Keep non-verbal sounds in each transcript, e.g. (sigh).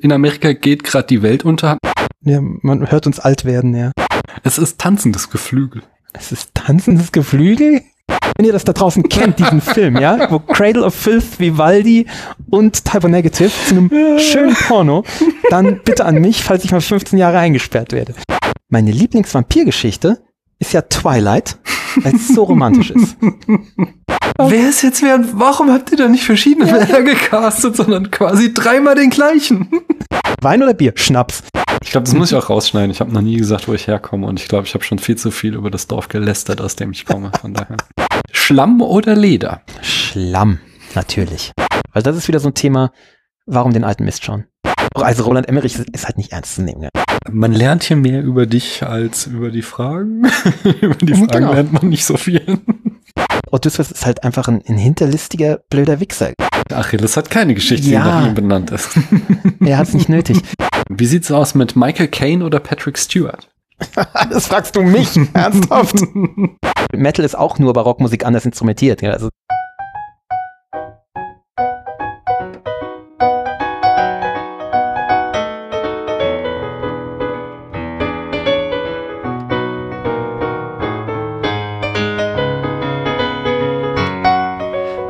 In Amerika geht gerade die Welt unter. Ja, man hört uns alt werden, ja. Es ist tanzendes Geflügel. Es ist tanzendes Geflügel? Wenn ihr das da draußen kennt, diesen (laughs) Film, ja, wo Cradle of Filth, Vivaldi und Type Negative zu einem schönen Porno, dann bitte an mich, falls ich mal 15 Jahre eingesperrt werde. Meine Lieblingsvampirgeschichte ist ja Twilight, weil es so romantisch ist. (laughs) Wer ist jetzt wer? Warum habt ihr da nicht verschiedene Männer gecastet, sondern quasi dreimal den gleichen? Wein oder Bier? Schnaps. Ich glaube, das muss ich auch rausschneiden. Ich habe noch nie gesagt, wo ich herkomme und ich glaube, ich habe schon viel zu viel über das Dorf gelästert, aus dem ich komme. Von daher. Schlamm oder Leder? Schlamm, natürlich. Weil das ist wieder so ein Thema, warum den alten Mist schauen? Also Roland Emmerich ist halt nicht ernst zu nehmen. Man lernt hier mehr über dich als über die Fragen. (laughs) über die Fragen Genau. lernt man nicht so viel. Odysseus ist halt einfach ein, ein hinterlistiger, blöder Wichser. Achilles hat keine Geschichte, Ja. die nach ihm benannt ist. (laughs) Er hat es nicht nötig. Wie sieht's aus mit Michael Caine oder Patrick Stewart? (laughs) das fragst du mich, ernsthaft. Metal ist auch nur Barockmusik anders instrumentiert. Also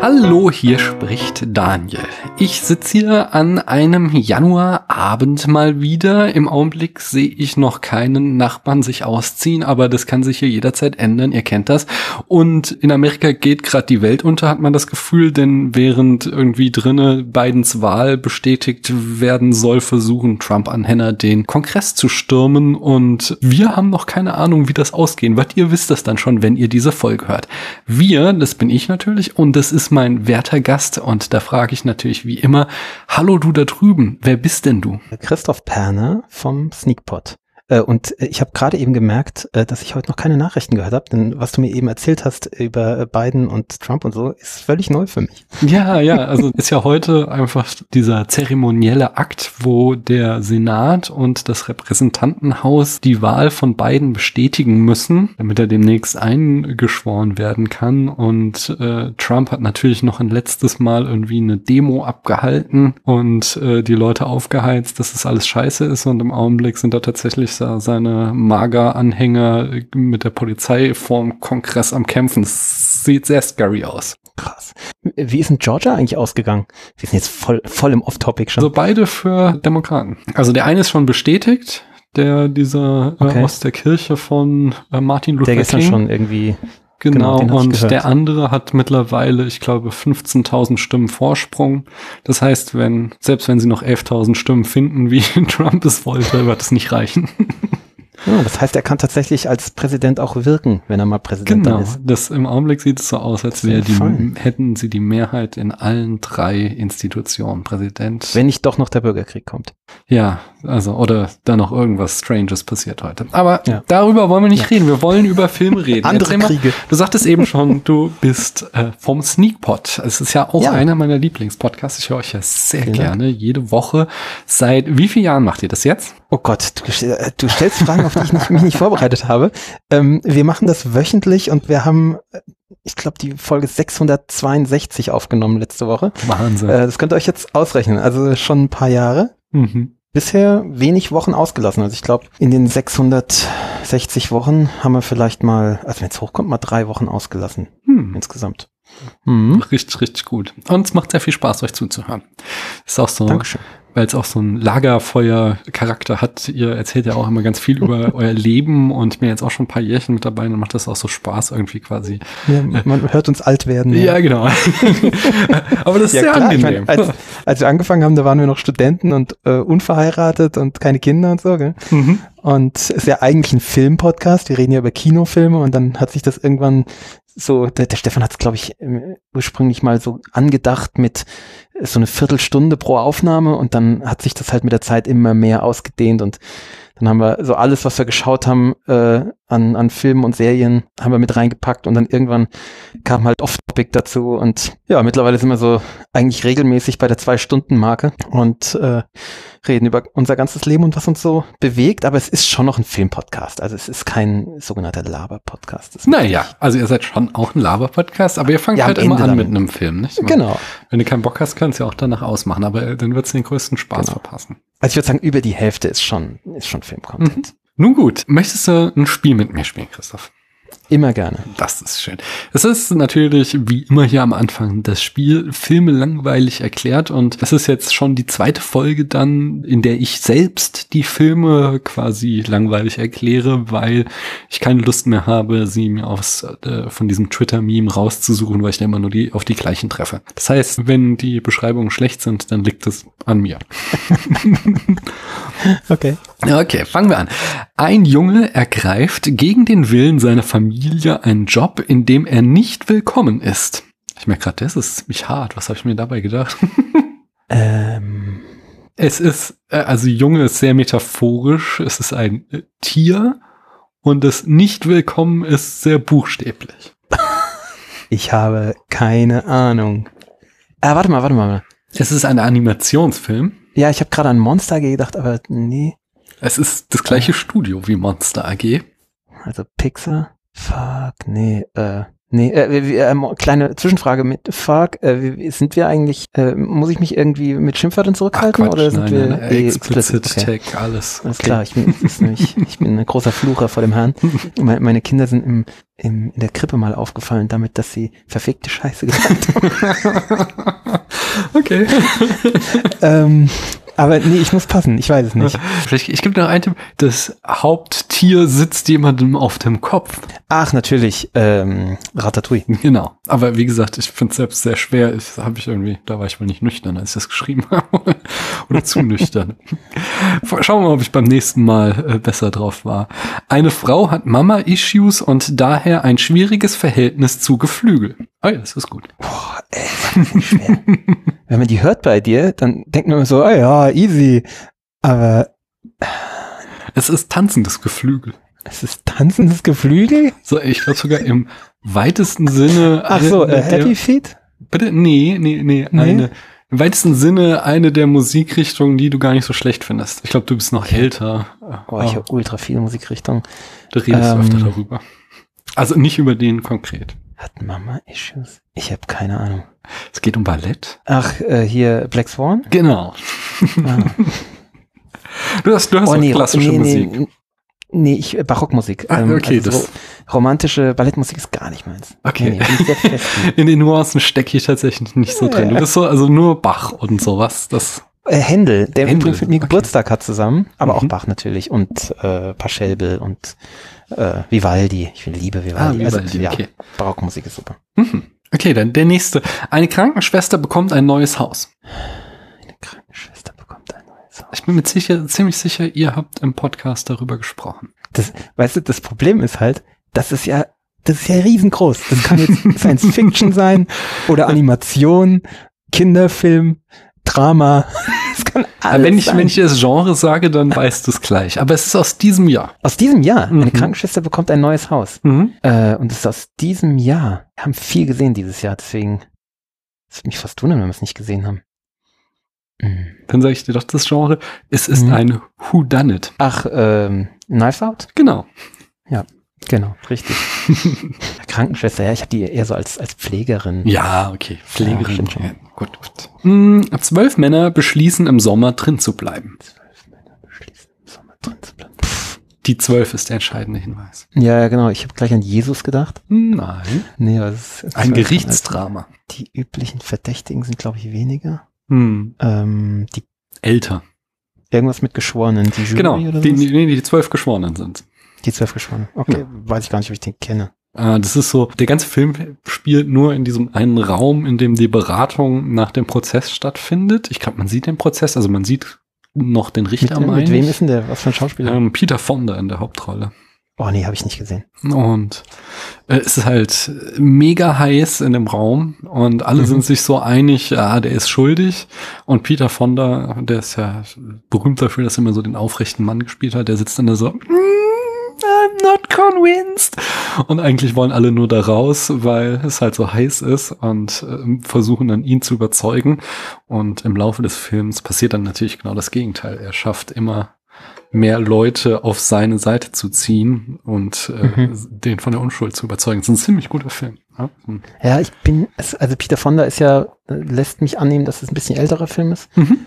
Hallo, hier spricht Daniel. Ich sitze hier an einem Januarabend mal wieder. Im Augenblick sehe ich noch keinen Nachbarn sich ausziehen, aber das kann sich hier jederzeit ändern. Ihr kennt das. Und in Amerika geht gerade die Welt unter, hat man das Gefühl, denn während irgendwie drinne Bidens Wahl bestätigt werden soll, versuchen Trump-Anhänger den Kongress zu stürmen. Und wir haben noch keine Ahnung, wie das ausgehen wird. Ihr wisst das dann schon, wenn ihr diese Folge hört. Wir, das bin ich natürlich und das ist mein werter Gast und da frage ich natürlich wie immer, hallo du da drüben, wer bist denn du? Christoph Perner vom Sneakpot. Äh, Und äh, ich habe gerade eben gemerkt, äh, dass ich heute noch keine Nachrichten gehört habe, denn was du mir eben erzählt hast über Biden und Trump und so, ist völlig neu für mich. (laughs) Ja, ja, also ist ja heute einfach dieser zeremonielle Akt, wo der Senat und das Repräsentantenhaus die Wahl von beiden bestätigen müssen, damit er demnächst eingeschworen werden kann. Und äh, Trump hat natürlich noch ein letztes Mal irgendwie eine Demo abgehalten und äh, die Leute aufgeheizt, dass es alles scheiße ist. Und im Augenblick sind da tatsächlich da seine Mager-Anhänger mit der Polizei vorm Kongress am Kämpfen. Es sieht sehr scary aus. Krass. Wie ist denn Georgia eigentlich ausgegangen? Wir sind jetzt voll, voll im Off-Topic schon. Also beide für Demokraten. Also der eine ist schon bestätigt, der dieser Okay. äh, aus der Kirche von äh, Martin Luther der gestern King. schon irgendwie. Genau, genau, und der andere hat mittlerweile, ich glaube, 15.000 Stimmen Vorsprung. Das heißt, wenn, selbst wenn sie noch 11.000 Stimmen finden, wie (laughs) Trump es wollte, wird es nicht reichen. (laughs) Ja, das heißt, er kann tatsächlich als Präsident auch wirken, wenn er mal Präsident Genau, ist. das im Augenblick sieht es so aus, als wäre die, fein. hätten sie die Mehrheit in allen drei Institutionen. Präsident, Wenn nicht doch noch der Bürgerkrieg kommt. Ja, also, oder da noch irgendwas Stranges passiert heute. Aber Ja. darüber wollen wir nicht Ja. reden. Wir wollen über Filme reden. Andere Erzähl mal, Kriege. Du sagtest eben schon, du bist äh, vom Sneakpot. Es ist ja auch Ja. einer meiner Lieblingspodcasts. Ich höre euch ja sehr gerne, jede Woche. Seit wie vielen Jahren macht ihr das jetzt? Oh Gott, du, äh, du stellst Fragen, auf die ich nicht, mich nicht vorbereitet habe. Ähm, wir machen das wöchentlich und wir haben, äh, ich glaube, die Folge 662 aufgenommen letzte Woche. Wahnsinn. Äh, das könnt ihr euch jetzt ausrechnen. Also schon ein paar Jahre. mhm. Bisher wenig Wochen ausgelassen. Also ich glaube, in den 660 Wochen haben wir vielleicht mal, also wenn es hochkommt, mal drei Wochen ausgelassen hm. insgesamt. Mhm. Richtig, richtig gut. Und es macht sehr viel Spaß, euch zuzuhören. Ist auch so, Dankeschön. Weil es auch so ein Lagerfeuer-Charakter hat. Ihr erzählt ja auch immer ganz viel über (laughs) euer Leben und ich bin jetzt auch schon ein paar Jährchen mit dabei und macht das auch so Spaß irgendwie quasi. Ja, man hört uns alt werden. Ja, genau. (laughs) Aber das ist Ja, sehr klar, ich angenehm. mein, als, als wir angefangen haben, da waren wir noch Studenten und äh, unverheiratet und keine Kinder und so, gell? mhm. Und es ist ja eigentlich ein Filmpodcast. Wir reden ja über Kinofilme und dann hat sich das irgendwann so, der, der Stefan hat es, glaube ich, ursprünglich mal so angedacht mit so eine Viertelstunde pro Aufnahme und dann hat sich das halt mit der Zeit immer mehr ausgedehnt und Dann haben wir so alles, was wir geschaut haben äh, an, an Filmen und Serien, haben wir mit reingepackt und dann irgendwann kam halt Off-Topic dazu und ja, mittlerweile sind wir so eigentlich regelmäßig bei der Zwei-Stunden-Marke und äh, reden über unser ganzes Leben und was uns so bewegt, aber es ist schon noch ein Filmpodcast. Also es ist kein sogenannter Laber-Podcast. Es- Naja, also ihr seid schon auch ein Laber-Podcast, aber ihr fangt Ja, halt immer an mit einem Film, nicht? Genau. Wenn du keinen Bock hast, kannst du ja auch danach ausmachen, aber dann wird's den größten Spaß Genau. verpassen. Also ich würde sagen, über die Hälfte ist schon, ist schon Film-Content. Nun gut, möchtest du ein Spiel mit mir spielen, Christoph? Immer gerne. Das ist schön. Es ist natürlich wie immer hier am Anfang das Spiel Filme langweilig erklärt und es ist jetzt schon die zweite Folge dann, in der ich selbst die Filme quasi langweilig erkläre, weil ich keine Lust mehr habe, sie mir aus äh, von diesem Twitter-Meme rauszusuchen, weil ich da immer nur die auf die gleichen treffe. Das heißt, wenn die Beschreibungen schlecht sind, dann liegt es an mir. (laughs) Okay. Okay, fangen wir an. Ein Junge ergreift gegen den Willen seiner Familie einen Job, in dem er nicht willkommen ist. Ich merke gerade, das ist ziemlich hart. Was habe ich mir dabei gedacht? (laughs) Ähm, Es ist, äh, also Junge ist sehr metaphorisch. Es ist ein äh, Tier und das nicht willkommen ist sehr buchstäblich. (laughs) ich habe keine Ahnung. Ah, warte mal, warte mal. Es ist ein Animationsfilm. Ja, ich habe gerade an Monster gedacht, aber nee. Es ist das gleiche Studio wie Monster AG. Also Pixar. Fuck, nee, äh, nee, äh, ähm, kleine Zwischenfrage mit Fuck, äh, sind wir eigentlich, äh, muss ich mich irgendwie mit Schimpfwörtern zurückhalten oder sind nein, wir nein, eh explicit Okay. Tag, alles. Alles klar, ich bin, nämlich, (laughs) ich bin ein großer Flucher vor dem Herrn. (laughs) Meine, meine Kinder sind im, im, in der Krippe mal aufgefallen damit, dass sie verfickte Scheiße gesagt haben. (laughs) okay. ähm, aber nee, ich muss passen, ich weiß es nicht. (laughs) Vielleicht, ich gebe noch einen Tipp. Das Haupttier sitzt jemandem auf dem Kopf. Ach, natürlich, ähm, Ratatouille. Genau. Aber wie gesagt, ich finde es selbst sehr schwer. Ich habe ich irgendwie, da war ich wohl nicht nüchtern, als ich das geschrieben (laughs) habe. Oder zu nüchtern. Schauen wir mal, ob ich beim nächsten Mal äh, besser drauf war. Eine Frau hat Mama-Issues und daher ein schwieriges Verhältnis zu Geflügel. Ah ja, das ist gut. Boah, ey, schwer. (laughs) Wenn man die hört bei dir, dann denkt man immer so, ah ja, easy. Aber Es ist tanzendes Geflügel. es ist tanzendes Geflügel? So, ich glaube sogar im weitesten Sinne. Ach so, äh, Happy Feet? Bitte? Nee, nee, nee, Nee? Eine, Im weitesten Sinne eine der Musikrichtungen, die du gar nicht so schlecht findest. Ich glaube, du bist noch älter. Boah, ich Ah, habe ultra viele Musikrichtungen. du redest ähm, öfter darüber. Also nicht über den konkret. Hat Mama Issues? Ich habe keine Ahnung. Es geht um Ballett. Ach, äh, hier Black Swan? Genau. Ah. (laughs) Du hast, du hast auch klassische nee, Musik. Nee, nee, ich, äh, Barockmusik. Ah, okay, also das- so romantische Ballettmusik ist gar nicht meins. Okay. Nee, nee. (laughs) In den Nuancen stecke ich tatsächlich nicht so drin. Du bist so, also nur Bach und sowas. Das, Äh, Händel, der Händel, übrigens mit mir okay. Geburtstag hat zusammen, aber Mhm. auch Bach natürlich und äh, Paschelbel und äh, Vivaldi. Ich liebe Vivaldi. Ah, Vivaldi, also, ja, okay. Barockmusik ist super. mhm. Okay, dann der nächste. Eine Krankenschwester bekommt ein neues Haus. Eine Krankenschwester bekommt ein neues Haus. Ich bin mir sicher, ziemlich sicher, ihr habt im Podcast darüber gesprochen. Das, weißt du, das Problem ist halt, das ist ja, das ist ja riesengroß. Das kann jetzt (laughs) Science Fiction sein oder Animation, Kinderfilm, Drama. (laughs) Das kann alles wenn ich, sein. wenn ich das Genre sage, dann weißt du es gleich. Aber es ist aus diesem Jahr. aus diesem Jahr, Mhm. eine Krankenschwester bekommt ein neues Haus. Mhm. Äh, und es ist aus diesem Jahr. Wir haben viel gesehen dieses Jahr, deswegen es würde mich fast wundern, wenn wir es nicht gesehen haben. Mhm. Dann sage ich dir doch das Genre. Es ist Mhm. ein Who Done It. Ach, ähm, Knives Out? Genau. Genau, richtig. (laughs) Krankenschwester, ja, ich habe die eher so als, als Pflegerin. Ja, okay. Ja, Pflegerin. schon. Ja, gut, gut. Hm, zwölf Männer beschließen im Sommer drin zu bleiben. Zwölf Männer beschließen, im Sommer drin zu bleiben. Pff. Die zwölf ist der entscheidende Hinweis. Ja, ja, genau. Ich habe gleich an Jesus gedacht. Nein. Nee, es ist Ein Gerichtsdrama. Die üblichen Verdächtigen sind, glaube ich, weniger. Hm. Ähm, die Älter. irgendwas mit Geschworenen. Die Jury Genau. oder Die, die, die zwölf Geschworenen sind. Die zwölf Geschworenen. Okay, weiß ich gar nicht, ob ich den kenne. Äh, Das ist so, der ganze Film spielt nur in diesem einen Raum, in dem die Beratung nach dem Prozess stattfindet. Ich glaube, man sieht den Prozess, also man sieht noch den Mit, Richter, mit meine wem ist denn der? Was für ein Schauspieler? ähm, Peter Fonda in der Hauptrolle. Oh nee, habe ich nicht gesehen. Und äh, es ist halt mega heiß in dem Raum und alle Mhm. sind sich so einig, ja, der ist schuldig. Und Peter Fonda, der ist ja berühmt dafür, dass er immer so den aufrechten Mann gespielt hat, der sitzt dann da so, "Mm, I'm not convinced. Und eigentlich wollen alle nur da raus, weil es halt so heiß ist und ähm, versuchen dann ihn zu überzeugen. Und im Laufe des Films passiert dann natürlich genau das Gegenteil. Er schafft immer mehr Leute auf seine Seite zu ziehen und äh, Mhm. den von der Unschuld zu überzeugen. Das ist ein ziemlich guter Film. Ja? Hm. Ja, ich bin, also Peter Fonda ist ja, äh, lässt mich annehmen, dass es ein bisschen älterer Film ist. Mhm.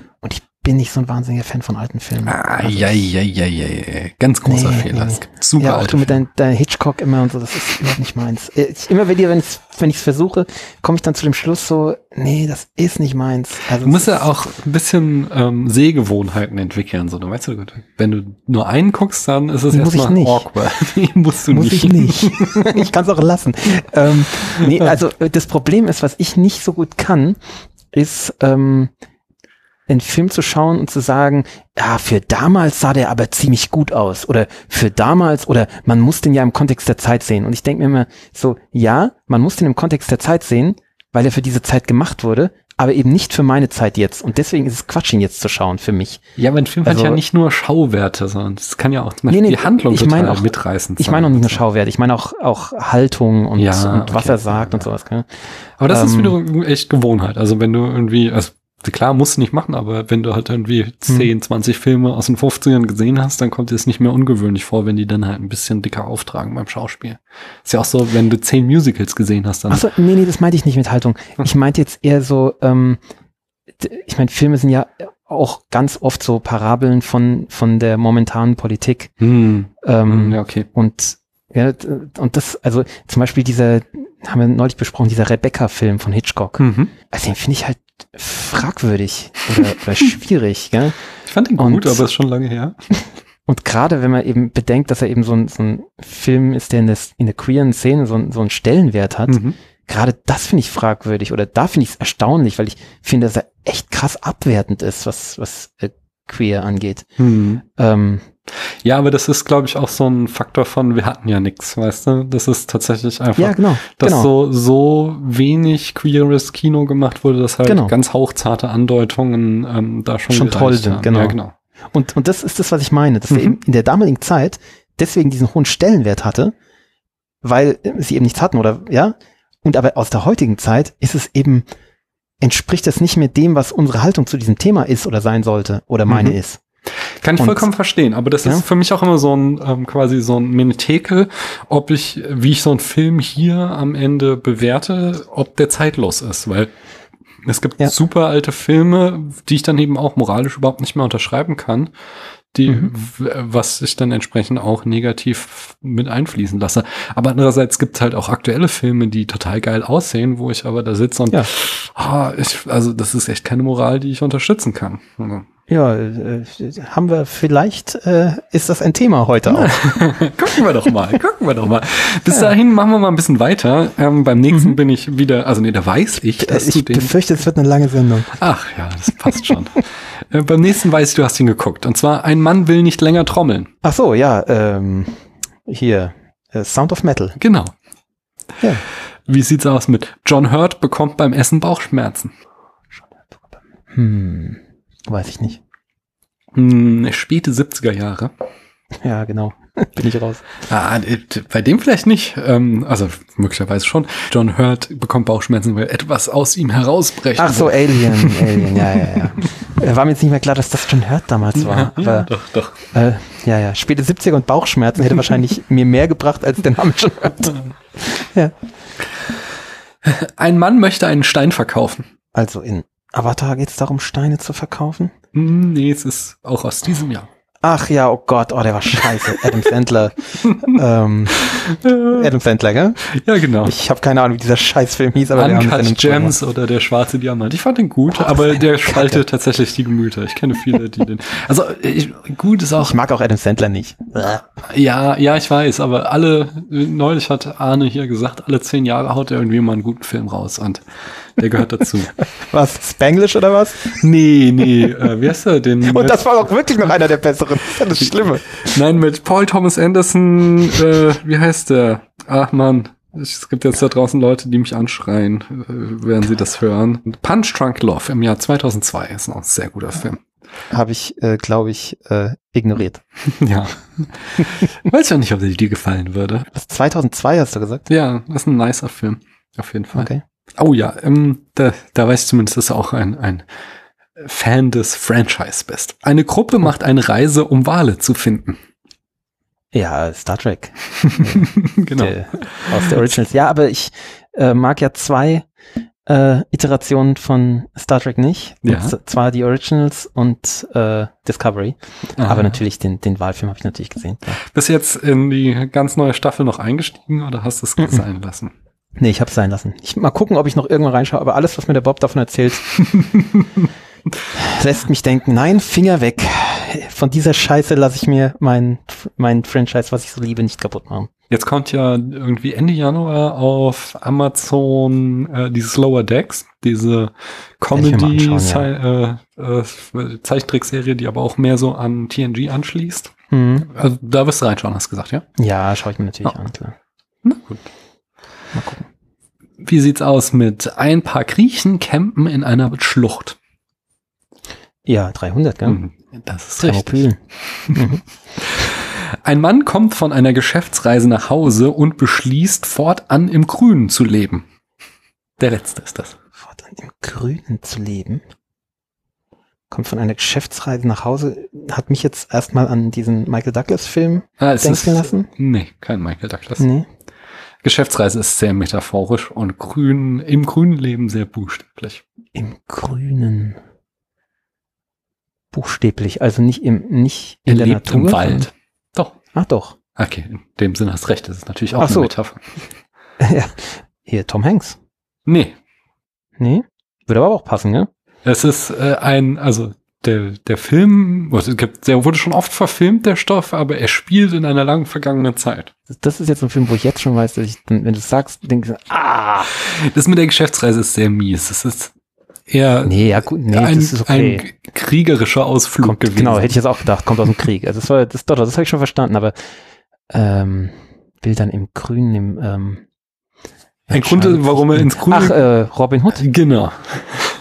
Bin nicht so ein wahnsinniger Fan von alten Filmen. Ah, Also ja, ja, ja, ja, ja. Ganz großer Nee, Fehler. nee. Super ja, auch du mit deinem dein Hitchcock immer und so, das ist überhaupt nicht meins. Äh, Ich, immer wenn ich wenn versuche, komme ich dann zu dem Schluss so, nee, das ist nicht meins. Also Du musst ja auch ein bisschen ähm, Sehgewohnheiten entwickeln. So, du weißt du, wenn du nur einen guckst, dann ist es Muss ich erstmal nicht. awkward. (laughs) Nee, musst du muss nicht. ich nicht. (laughs) ich kann es auch lassen. Ähm, nee, also äh, das Problem ist, was ich nicht so gut kann, ist ähm, einen Film zu schauen und zu sagen, ja, für damals sah der aber ziemlich gut aus oder für damals oder man muss den ja im Kontext der Zeit sehen. Und ich denke mir immer so, ja, man muss den im Kontext der Zeit sehen, weil er für diese Zeit gemacht wurde, aber eben nicht für meine Zeit jetzt. Und deswegen ist es Quatsch, ihn jetzt zu schauen für mich. Ja, aber ein Film Also- hat ja nicht nur Schauwerte, sondern es kann ja auch zum Beispiel Nee, nee, die Handlung ich meine auch- mitreißend Ich meine auch nicht nur sein. Schauwert, ich meine auch, auch Haltung und, Ja, und was okay. er sagt und sowas. Gell? Aber das ist Ähm, wiederum echt Gewohnheit. Also wenn du irgendwie, also klar, musst du nicht machen, aber wenn du halt irgendwie Hm. 10, 20 Filme aus den 50ern gesehen hast, dann kommt dir es nicht mehr ungewöhnlich vor, wenn die dann halt ein bisschen dicker auftragen beim Schauspiel. Ist ja auch so, wenn du 10 Musicals gesehen hast, dann. Achso, nee, nee, das meinte ich nicht mit Haltung. Ich meinte jetzt eher so, ähm, ich meine, Filme sind ja auch ganz oft so Parabeln von, von der momentanen Politik. Hm, Ähm, ja, okay. Und ja, und das, also zum Beispiel dieser, haben wir neulich besprochen, dieser Rebecca-Film von Hitchcock. Mhm. Also den finde ich halt fragwürdig oder, oder schwierig, gell? Ich fand ihn Und- gut, aber ist schon lange her. (laughs) Und gerade wenn man eben bedenkt, dass er eben so ein, so ein Film ist, der in der, in der queeren Szene so, ein- so einen Stellenwert hat, Mhm. gerade das finde ich fragwürdig oder da finde ich es erstaunlich, weil ich finde, dass er echt krass abwertend ist, was, was äh, queer angeht. Hm. Ähm, Ja, aber das ist, glaube ich, auch so ein Faktor von, wir hatten ja nichts, weißt du? Das ist tatsächlich einfach, ja, genau. dass genau. so, so wenig queeres Kino gemacht wurde, dass halt Genau. ganz hauchzarte Andeutungen ähm, da schon, Schon toll sind, genau. Ja, genau. Und, und das ist das, was ich meine, dass er Mhm. eben in der damaligen Zeit deswegen diesen hohen Stellenwert hatte, weil äh, sie eben nichts hatten oder, ja. Und aber aus der heutigen Zeit ist es eben, entspricht das nicht mehr dem, was unsere Haltung zu diesem Thema ist oder sein sollte oder meine Mhm. ist. Kann ich Und- vollkommen verstehen, aber das Ja. ist für mich auch immer so ein ähm, quasi so ein Menetekel, ob ich, wie ich so einen Film hier am Ende bewerte, ob der zeitlos ist, weil es gibt Ja. super alte Filme, die ich dann eben auch moralisch überhaupt nicht mehr unterschreiben kann, die, Mhm. was ich dann entsprechend auch negativ mit einfließen lasse. Aber andererseits gibt es halt auch aktuelle Filme, die total geil aussehen, wo ich aber da sitze und Ja. ah, ich, also das ist echt keine Moral, die ich unterstützen kann. Ja, äh, haben wir vielleicht, äh, ist das ein Thema heute auch. (laughs) gucken wir doch mal, gucken wir doch mal. Bis dahin machen wir mal ein bisschen weiter. Ähm, beim nächsten bin ich wieder, also nee, da weiß ich, dass du ich den. befürchte, es wird eine lange Sendung. Ach ja, das passt schon. (laughs) äh, beim nächsten weiß ich, du hast ihn geguckt. Und zwar, ein Mann will nicht länger trommeln. Ach so, ja, ähm, hier, äh, Sound of Metal. Genau. Ja. Wie sieht's aus mit John Hurt bekommt beim Essen Bauchschmerzen? Hm, weiß ich nicht. Hm, späte 70er Jahre. Ja, genau. (laughs) Bin ich raus. Ah, bei dem vielleicht nicht. Ähm, also möglicherweise schon. John Hurt bekommt Bauchschmerzen, weil etwas aus ihm herausbrechen Ach so. Alien, (laughs) Alien, ja, ja, ja. Äh, War mir jetzt nicht mehr klar, dass das John Hurt damals war. Ja, Aber, doch, doch. äh, ja, ja, späte 70er und Bauchschmerzen hätte wahrscheinlich (laughs) mir mehr gebracht als der Name John Hurt. Ja. Ein Mann möchte einen Stein verkaufen. Also in Avatar geht es darum, Steine zu verkaufen? Hm, Nee, es ist auch aus diesem Jahr. Ach ja, oh Gott, oh, der war scheiße. (laughs) Adam Sandler. ähm, Adam Sandler, gell? Ja, genau. Ich habe keine Ahnung, wie dieser Scheißfilm hieß, aber Uncut den Gems oder der schwarze Diamant. Ich fand den gut, Boah, aber der spaltet tatsächlich die Gemüter. Ich kenne viele, die den. Also ich, gut ist auch. Ich mag auch Adam Sandler nicht. Ja, ja, ich weiß, aber alle neulich hat Arne hier gesagt, alle zehn Jahre haut er irgendwie mal einen guten Film raus und Der gehört dazu. (laughs) Was? Spanglish oder was? Nee, nee, äh, wie heißt er denn? Und das war auch wirklich noch einer der besseren. Das ist das Schlimme. Nein, mit Paul Thomas Anderson, äh, wie heißt der? Ach man, es gibt jetzt da draußen Leute, die mich anschreien, äh, während sie das hören. Punch Drunk Love im Jahr 2002 ist noch ein sehr guter Film. Habe ich, äh, glaube ich, äh, ignoriert. (laughs) Ja. Weiß ja nicht, ob dir gefallen würde. Was, 2002 hast du gesagt? Ja, das ist ein nicer Film. Auf jeden Fall. Okay. Oh ja, ähm, da, da weiß ich zumindest, dass du auch ein, ein Fan des Franchise bist. Eine Gruppe macht eine Reise, um Wale zu finden. Ja, Star Trek. (laughs) genau. Der, aus der Originals. Ja, aber ich äh, mag ja zwei äh, Iterationen von Star Trek nicht. Ja. Zwar die Originals und äh, Discovery. Aha. Aber natürlich, den, den Wahlfilm habe ich natürlich gesehen. Ja. Bist du jetzt in die ganz neue Staffel noch eingestiegen oder hast du es Mhm. sein lassen? Nee, ich hab's sein lassen. Ich mal gucken, ob ich noch irgendwann reinschaue, aber alles, was mir der Bob davon erzählt, (laughs) lässt mich denken, nein, Finger weg. Von dieser Scheiße lasse ich mir mein, mein Franchise, was ich so liebe, nicht kaputt machen. Jetzt kommt ja irgendwie Ende Januar auf Amazon äh, dieses Lower Decks, diese Werde ich mir mal Comedy anschauen, äh, äh, Zeichentrickserie, die aber auch mehr so an TNG anschließt. Hm. Also da wirst du reinschauen, hast du gesagt, ja? Ja, schaue ich mir natürlich Ja. an, klar. Na gut. Mal gucken. Wie sieht's aus mit ein paar Griechen campen in einer Schlucht? Ja, 300, gell? Mhm. Das ist richtig. Mhm. Ein Mann kommt von einer Geschäftsreise nach Hause und beschließt, fortan im Grünen zu leben. Der letzte ist das. Fortan im Grünen zu leben. Kommt von einer Geschäftsreise nach Hause, hat mich jetzt erstmal an diesen Michael Douglas-Film Ah, denken lassen. Nee, kein Michael Douglas. Nee. Geschäftsreise ist sehr metaphorisch und grün, im grünen Leben sehr buchstäblich. Im Grünen. Buchstäblich, also nicht im, nicht Er in der lebt Natur. im Wald. Doch. Ach doch. Okay, in dem Sinne hast recht, das ist natürlich auch Ach so. eine Metapher. (laughs) ja. Hier, Tom Hanks. Nee, Nee. Würde aber auch passen, ne? es ist äh, ein, also der, der Film, also der wurde schon oft verfilmt, der Stoff, aber er spielt in einer lang vergangenen Zeit. Das- Das ist jetzt ein Film, wo ich jetzt schon weiß, dass ich, wenn du es sagst, denke ich, ah. Das mit der Geschäftsreise ist sehr mies. Es ist eher Nee, ja gut, nee, ein, das ist okay. ein kriegerischer Ausflug Kommt, gewesen. genau, hätte ich jetzt auch gedacht, kommt aus dem Krieg. Also das war, das, doch, das habe ich schon verstanden, aber ähm, will dann im Grünen, im ähm, Ein Grund, warum er ins Grüne- Ach, äh, Robin Hood. Genau.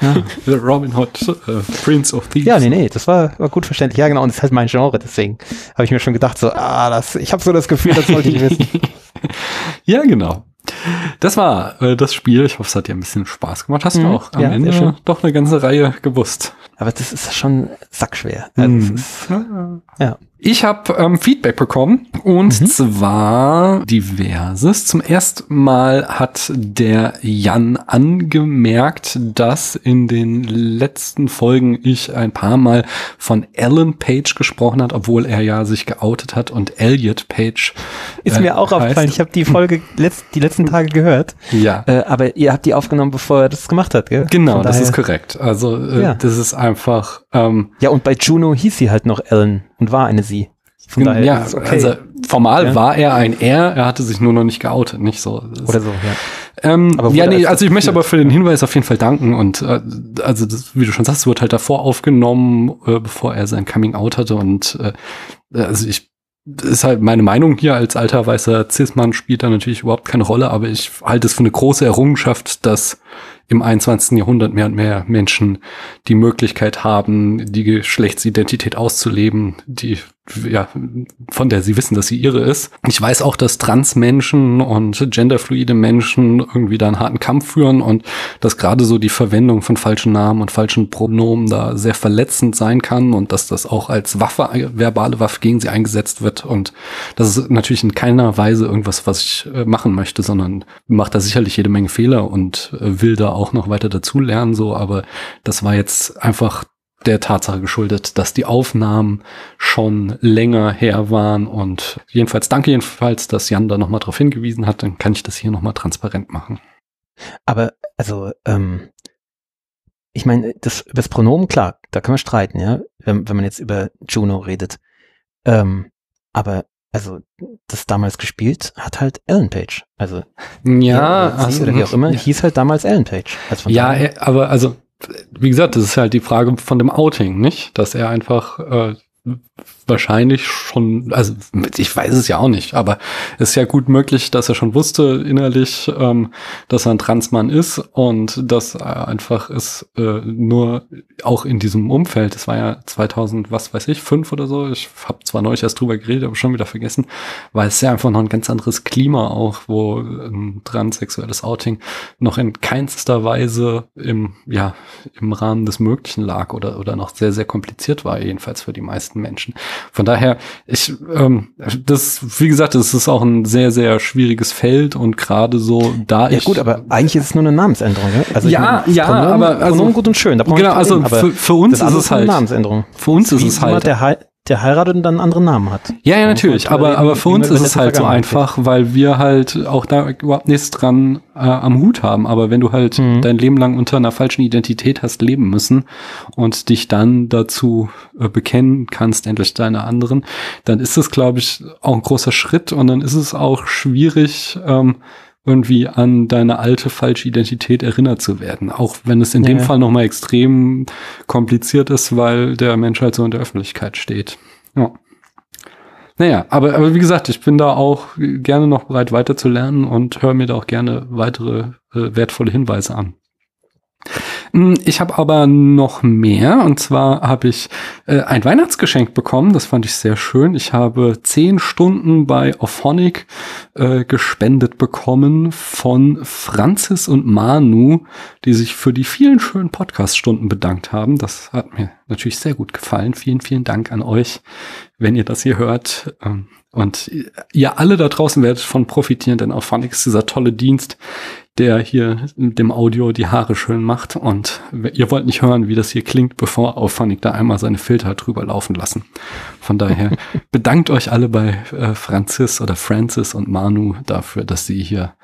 Ja. (laughs) Robin Hood, äh, Prince of Thieves. Ja, nee, nee, das war, war gut verständlich. Ja, genau, und das ist halt mein Genre, deswegen habe ich mir schon gedacht, so, ah, das, ich habe so das Gefühl, das sollte ich wissen. (laughs) Ja, genau. Das war äh, das Spiel. Ich hoffe, es hat dir ein bisschen Spaß gemacht. Hast du Mhm. auch am Ja, Ende doch eine ganze Reihe gewusst. Aber das ist schon sackschwer. Also, Mhm. ist, ja. Ich habe ähm, Feedback bekommen und Mhm. zwar diverses. Zum ersten Mal hat der Jan angemerkt, dass in den letzten Folgen ich ein paar Mal von Alan Page gesprochen hat, obwohl er ja sich geoutet hat und Elliot Page. Ist äh, mir auch heißt. aufgefallen. Ich habe die Folge (laughs) letzt, die letzten Tage gehört, Ja. äh, aber ihr habt die aufgenommen, bevor er das gemacht hat, gell? Genau, das ist korrekt. Also äh, Ja. das ist einfach ähm, Ja, und bei Juno hieß sie halt noch Ellen und war eine sie. Von daher ja, okay. also formal Ja. war er ein Er, er hatte sich nur noch nicht geoutet, nicht so. Oder so, ja. Ähm, Aber ja, nee, als also ich möchte aber für den Hinweis auf jeden Fall danken und äh, also das, wie du schon sagst, wurde halt davor aufgenommen, äh, bevor er sein Coming Out hatte und äh, also ich ist halt meine Meinung hier als alter weißer Cis-Mann spielt da natürlich überhaupt keine Rolle, aber ich halte es für eine große Errungenschaft, dass im 21. Jahrhundert mehr und mehr Menschen die Möglichkeit haben, die Geschlechtsidentität auszuleben, die ja, von der sie wissen, dass sie ihre ist. Ich weiß auch, dass Transmenschen und genderfluide Menschen irgendwie da einen harten Kampf führen und dass gerade so die Verwendung von falschen Namen und falschen Pronomen da sehr verletzend sein kann und dass das auch als Waffe, verbale Waffe gegen sie eingesetzt wird und das ist natürlich in keiner Weise irgendwas, was ich äh, machen möchte, sondern macht da sicherlich jede Menge Fehler und äh, will da auch noch weiter dazulernen, so, aber das war jetzt einfach der Tatsache geschuldet, dass die Aufnahmen schon länger her waren und jedenfalls danke jedenfalls, dass Jan da nochmal drauf hingewiesen hat, dann kann ich das hier nochmal transparent machen. Aber, also, ähm, ich meine, das, das Pronomen, klar, da kann man streiten, ja, wenn, wenn man jetzt über Juno redet. Ähm, aber also das damals gespielt hat halt Ellen Page. Also Ja, sie also, oder wie auch immer, Ja, hieß halt damals Ellen Page. Also ja er- aber also, wie gesagt, das ist halt die Frage von dem Outing, nicht? Dass er einfach äh, wahrscheinlich schon, also ich weiß es ja auch nicht, aber es ist ja gut möglich, dass er schon wusste innerlich, ähm, dass er ein Transmann ist und dass er einfach ist äh, nur auch in diesem Umfeld, das war ja 2000, was weiß ich, fünf oder so, ich habe zwar neulich erst drüber geredet, aber schon wieder vergessen, weil es ja einfach noch ein ganz anderes Klima auch, wo ein transsexuelles Outing noch in keinster Weise im, ja, im Rahmen des Möglichen lag oder, oder noch sehr, sehr kompliziert war, jedenfalls für die meisten Menschen. Von daher, ich, ähm, das, wie gesagt, es ist auch ein sehr, sehr schwieriges Feld und gerade so, da Ja ich. gut, aber eigentlich ist es nur eine Namensänderung. Ja, also Ja, ich ja, aber also- Pronomen gut und schön. Genau, also reden, für, für uns ist es halt, Namensänderung. für uns ist Wie es halt, der, der heiratet und dann einen anderen Namen hat. Ja, ja, natürlich. drüber Aber, aber für uns ist es halt so einfach, weil wir halt auch da überhaupt nichts dran äh, am Hut haben. Aber wenn du halt Mhm. dein Leben lang unter einer falschen Identität hast leben müssen und dich dann dazu äh, bekennen kannst, endlich deiner anderen, dann ist es, glaube ich, auch ein großer Schritt und dann ist es auch schwierig, ähm, irgendwie an deine alte falsche Identität erinnert zu werden. Auch wenn es in Ja, dem. Fall nochmal extrem kompliziert ist, weil der Mensch halt so in der Öffentlichkeit steht. Ja. Naja, aber, aber wie gesagt, ich bin da auch gerne noch bereit weiterzulernen und höre mir da auch gerne weitere äh, wertvolle Hinweise an. Mm, Ich habe aber noch mehr und zwar habe ich äh, ein Weihnachtsgeschenk bekommen. Das fand ich sehr schön. Ich habe zehn Stunden bei Auphonic äh, gespendet bekommen von Franzis und Manu, die sich für die vielen schönen Podcast-Stunden bedankt haben. Das hat mir natürlich sehr gut gefallen. Vielen, vielen Dank an euch, wenn ihr das hier hört. Ähm, Und ihr alle da draußen werdet von profitieren, denn Auphonic ist dieser tolle Dienst, der hier dem Audio die Haare schön macht. Und ihr wollt nicht hören, wie das hier klingt, bevor Auphonic da einmal seine Filter drüber laufen lassen. Von daher (laughs) bedankt euch alle bei äh, Francis oder Francis und Manu dafür, dass sie hier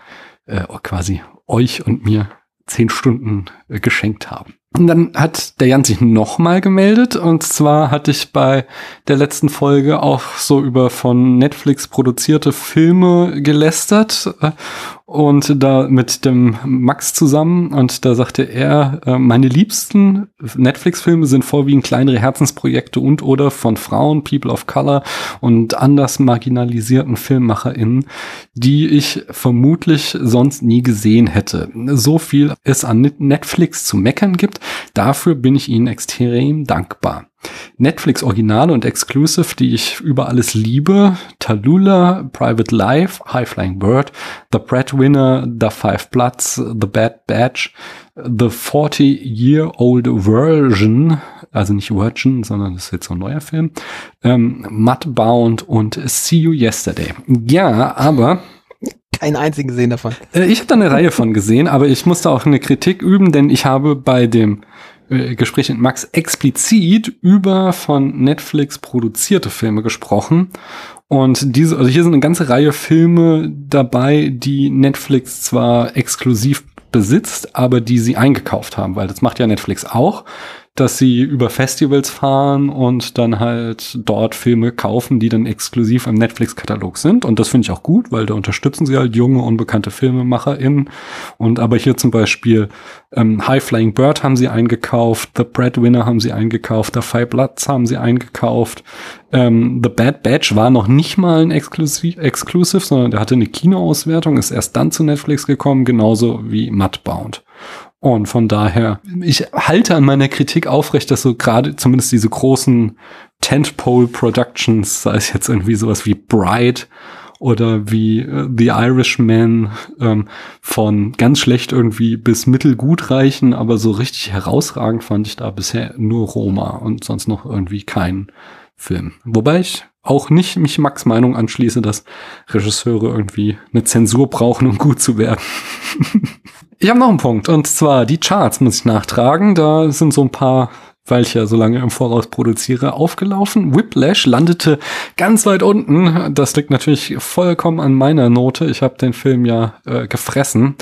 äh, quasi euch und mir zehn Stunden äh, geschenkt haben. Und dann hat der Jan sich nochmal gemeldet und zwar hatte ich bei der letzten Folge auch so über von Netflix produzierte Filme gelästert und da mit dem Max zusammen und da sagte er, äh, meine liebsten Netflix-Filme sind vorwiegend kleinere Herzensprojekte und oder von Frauen, People of Color und anders marginalisierten FilmmacherInnen, die ich vermutlich sonst nie gesehen hätte. So viel es an Netflix zu meckern gibt, dafür bin ich ihnen extrem dankbar. Netflix Originale und Exclusive, die ich über alles liebe. Tallulah, Private Life, High Flying Bird, The Breadwinner, The Five Bloods, The Bad Batch, The 40-Year-Old Version, also nicht Virgin, sondern das ist jetzt so ein neuer Film, ähm, Mudbound und See You Yesterday. Ja, aber Keinen einzigen gesehen davon. äh, ich habe da eine Reihe von gesehen, aber ich musste auch eine Kritik üben, denn ich habe bei dem Gespräch mit Max explizit über von Netflix produzierte Filme gesprochen. Und diese, also hier sind eine ganze Reihe Filme dabei, die Netflix zwar exklusiv besitzt, aber die sie eingekauft haben, weil das macht ja Netflix auch, dass sie über Festivals fahren und dann halt dort Filme kaufen, die dann exklusiv im Netflix-Katalog sind. Und das finde ich auch gut, weil da unterstützen sie halt junge, unbekannte FilmemacherInnen. Und aber hier zum Beispiel ähm, High Flying Bird haben sie eingekauft, The Breadwinner haben sie eingekauft, The Five Bloods haben sie eingekauft. Ähm, The Bad Batch war noch nicht mal ein Exclusive, Exclusive, sondern der hatte eine Kinoauswertung, ist erst dann zu Netflix gekommen, genauso wie Mudbound. Und von daher, ich halte an meiner Kritik aufrecht, dass so gerade zumindest diese großen Tentpole Productions, sei es jetzt irgendwie sowas wie Bright oder wie äh, The Irishman, ähm, von ganz schlecht irgendwie bis mittelgut reichen, aber so richtig herausragend fand ich da bisher nur Roma und sonst noch irgendwie keinen Film. Wobei ich auch nicht mich Max Meinung anschließe, dass Regisseure irgendwie eine Zensur brauchen, um gut zu werden. (laughs) ich habe noch einen Punkt und zwar die Charts muss ich nachtragen. Da sind so ein paar, weil ich ja so lange im Voraus produziere, aufgelaufen. Whiplash landete ganz weit unten. Das liegt natürlich vollkommen an meiner Note. Ich habe den Film ja äh, gefressen.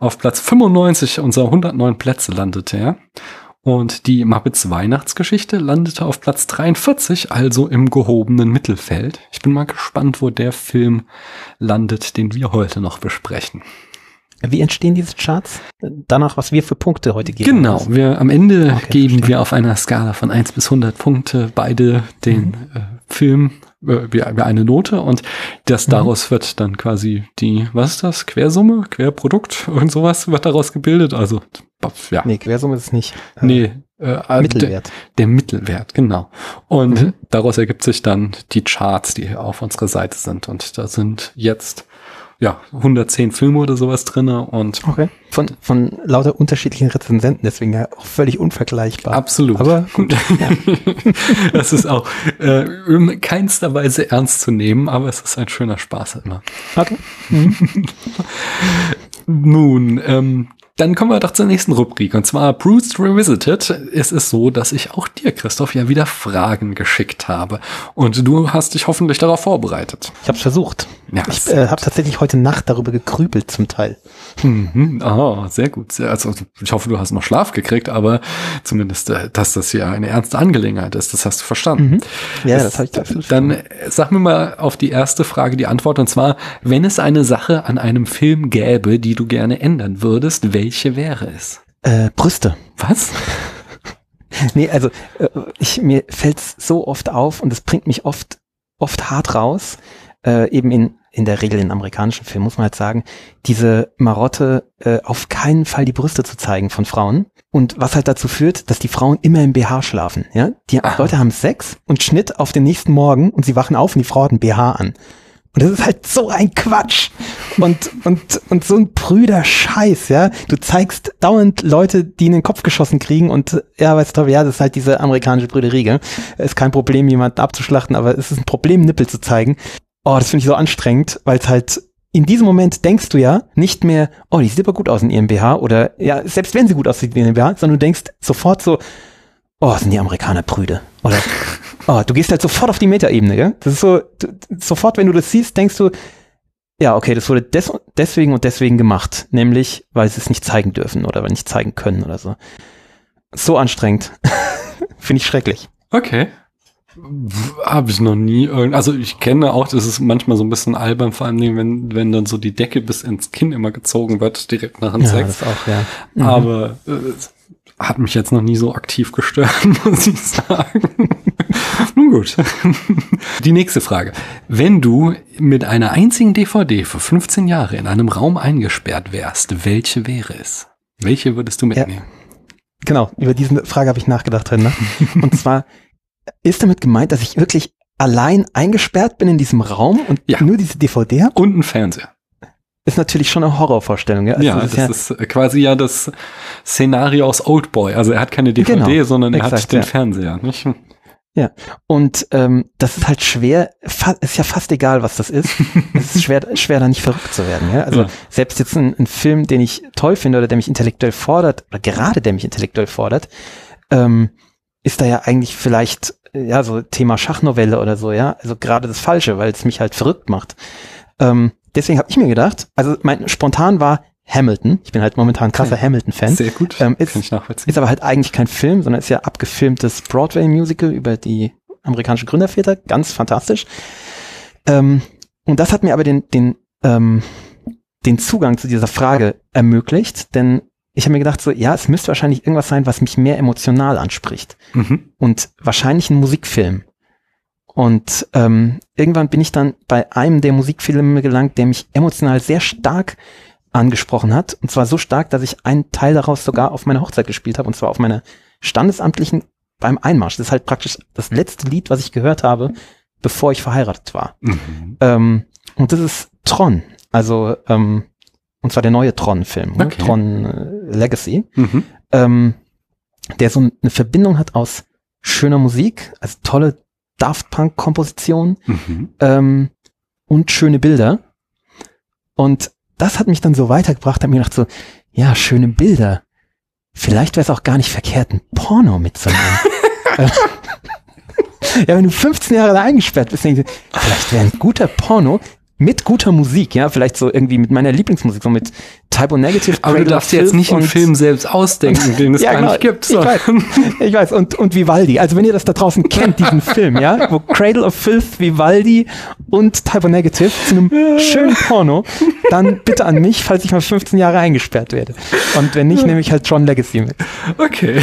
Auf Platz 95 unserer 109 Plätze landete er. Und die Muppets Weihnachtsgeschichte landete auf Platz 43, also im gehobenen Mittelfeld. Ich bin mal gespannt, wo der Film landet, den wir heute noch besprechen. Wie entstehen diese Charts? Danach, was wir für Punkte heute geben. Genau, wir am Ende okay, geben verstehe. wir auf einer Skala von 1 bis 100 Punkte beide den mhm. äh, Film äh, wie, wie eine Note und das mhm. daraus wird dann quasi die, was ist das? Quersumme, Querprodukt (laughs) und sowas wird daraus gebildet. Also ja. Nee, Quersumme ist es nicht. Äh, nee, äh, Mittelwert. Der, der, Mittelwert, genau. Und mhm. daraus ergibt sich dann die Charts, die auf unserer Seite sind. Und da sind jetzt ja, 110 Filme oder sowas drinne und okay. von, von lauter unterschiedlichen Rezensenten, deswegen ja auch völlig unvergleichbar. Absolut. Aber (laughs) gut. Ja. das ist auch äh, in keinster Weise ernst zu nehmen, aber es ist ein schöner Spaß immer. Okay. (laughs) Mhm. Nun, ähm, dann kommen wir doch zur nächsten Rubrik und zwar Bruce Revisited. Es ist so, dass ich auch dir, Christoph, ja wieder Fragen geschickt habe und du hast dich hoffentlich darauf vorbereitet. Ich habe es versucht. Ja, ich äh, habe tatsächlich heute Nacht darüber gegrübelt zum Teil. Mhm. Oh, sehr gut. Also ich hoffe, du hast noch Schlaf gekriegt, aber zumindest, äh, dass das ja eine ernste Angelegenheit ist, das hast du verstanden. Mhm. Ja, das, das habe ich absolut Dann äh, sag mir mal auf die erste Frage die Antwort und zwar, wenn es eine Sache an einem Film gäbe, die du gerne ändern würdest, welche wäre es? Äh, Brüste. Was? (laughs) nee, also äh, ich, mir fällt's so oft auf und es bringt mich oft, oft hart raus, äh, eben in, in der Regel in amerikanischen Filmen, muss man halt sagen, diese Marotte, äh, auf keinen Fall die Brüste zu zeigen von Frauen. Und was halt dazu führt, dass die Frauen immer im BH schlafen. Ja, Die Aha. Leute haben Sex und Schnitt auf den nächsten Morgen und sie wachen auf und die Frau hat ein BH an. Und das ist halt so ein Quatsch und, und, und so ein prüder Scheiß, ja. Du zeigst dauernd Leute, die in den Kopf geschossen kriegen und ja, weißt du, ja, das ist halt diese amerikanische Brüderie, gell? Ist kein Problem, jemanden abzuschlachten, aber es ist ein Problem, Nippel zu zeigen. Oh, das finde ich so anstrengend, weil es halt in diesem Moment denkst du ja nicht mehr, oh, die sieht aber gut aus in ihrem BH oder ja, selbst wenn sie gut aussieht in ihrem BH, sondern du denkst sofort so, oh, sind die Amerikaner prüde. Oder oh, du gehst halt sofort auf die Metaebene, gell? Das ist so, du, sofort, wenn du das siehst, denkst du, ja, okay, das wurde des, deswegen und deswegen gemacht, nämlich, weil sie es nicht zeigen dürfen oder weil nicht zeigen können oder so. So anstrengend. (laughs) Finde ich schrecklich. Okay. Habe ich noch nie. Also ich kenne auch, das ist manchmal so ein bisschen albern, vor allem wenn, wenn dann so die Decke bis ins Kinn immer gezogen wird, direkt nach dem ja, Sex. Das auch, ja. Mhm. Aber äh, hat mich jetzt noch nie so aktiv gestört, (laughs) muss ich sagen. Nun gut. Die nächste Frage. Wenn du mit einer einzigen DVD für 15 Jahre in einem Raum eingesperrt wärst, welche wäre es? Welche würdest du mitnehmen? Ja, genau, über diese Frage habe ich nachgedacht drin. Ne? (laughs) Und zwar ist damit gemeint, dass ich wirklich allein eingesperrt bin in diesem Raum und ja. nur diese DVD habe? Und ein Fernseher ist natürlich schon eine Horrorvorstellung. Ja, also ja das, ist, ja ist quasi ja das Szenario aus Oldboy. Also er hat keine DVD, genau, sondern er exakt, hat den ja. Fernseher. Nicht? Ja, und ähm, das ist halt schwer, ist ja fast egal, was das ist. (laughs) es ist schwer, schwer da nicht verrückt zu werden. Ja? Also ja. selbst jetzt ein, ein, Film, den ich toll finde oder der mich intellektuell fordert, oder gerade der mich intellektuell fordert, ähm, ist da ja eigentlich vielleicht, ja, so Thema Schachnovelle oder so, ja. Also gerade das Falsche, weil es mich halt verrückt macht. Ähm, deswegen habe ich mir gedacht, also mein spontan war Hamilton. Ich bin halt momentan krasser okay. Hamilton-Fan. Sehr gut. Ähm, ist, Kann ich nachvollziehen. Ist aber halt eigentlich kein Film, sondern ist ja abgefilmtes Broadway-Musical über die amerikanische Gründerväter. Ganz fantastisch. Ähm, und das hat mir aber den, den, ähm, den Zugang zu dieser Frage ermöglicht, denn ich habe mir gedacht, so, ja, es müsste wahrscheinlich irgendwas sein, was mich mehr emotional anspricht. Mhm. Und wahrscheinlich ein Musikfilm. Und ähm, irgendwann bin ich dann bei einem der Musikfilme gelangt, der mich emotional sehr stark angesprochen hat. Und zwar so stark, dass ich einen Teil daraus sogar auf meiner Hochzeit gespielt habe. Und zwar auf meiner standesamtlichen beim Einmarsch. Das ist halt praktisch das letzte Lied, was ich gehört habe, bevor ich verheiratet war. Mhm. Ähm, und das ist Tron. Also, ähm, und zwar der neue Tron-Film, ne? okay. Tron äh, Legacy. Mhm. Ähm, der so eine Verbindung hat aus schöner Musik, also tolle Daft Punk-Komposition mhm. ähm, und schöne Bilder. Und das hat mich dann so weitergebracht, hat mir gedacht so, ja, schöne Bilder. Vielleicht wäre es auch gar nicht verkehrt, ein Porno mitzunehmen. (laughs) ja, wenn du 15 Jahre da eingesperrt bist, denkst du, vielleicht wäre ein guter Porno mit guter Musik, ja, vielleicht so irgendwie mit meiner Lieblingsmusik, so mit Typo Negative. Aber du darfst of jetzt nicht einen und- Film selbst ausdenken, den es (laughs) Ja, gar genau. nicht gibt. Ich weiß, ich weiß. Und, und Vivaldi. Also wenn ihr das da draußen kennt, diesen (laughs) Film, ja, wo Cradle of Filth, Vivaldi und Typo Negative zu einem schönen Porno, dann bitte an mich, falls ich mal 15 Jahre eingesperrt werde. Und wenn nicht, nehme ich halt John Legacy mit. Okay.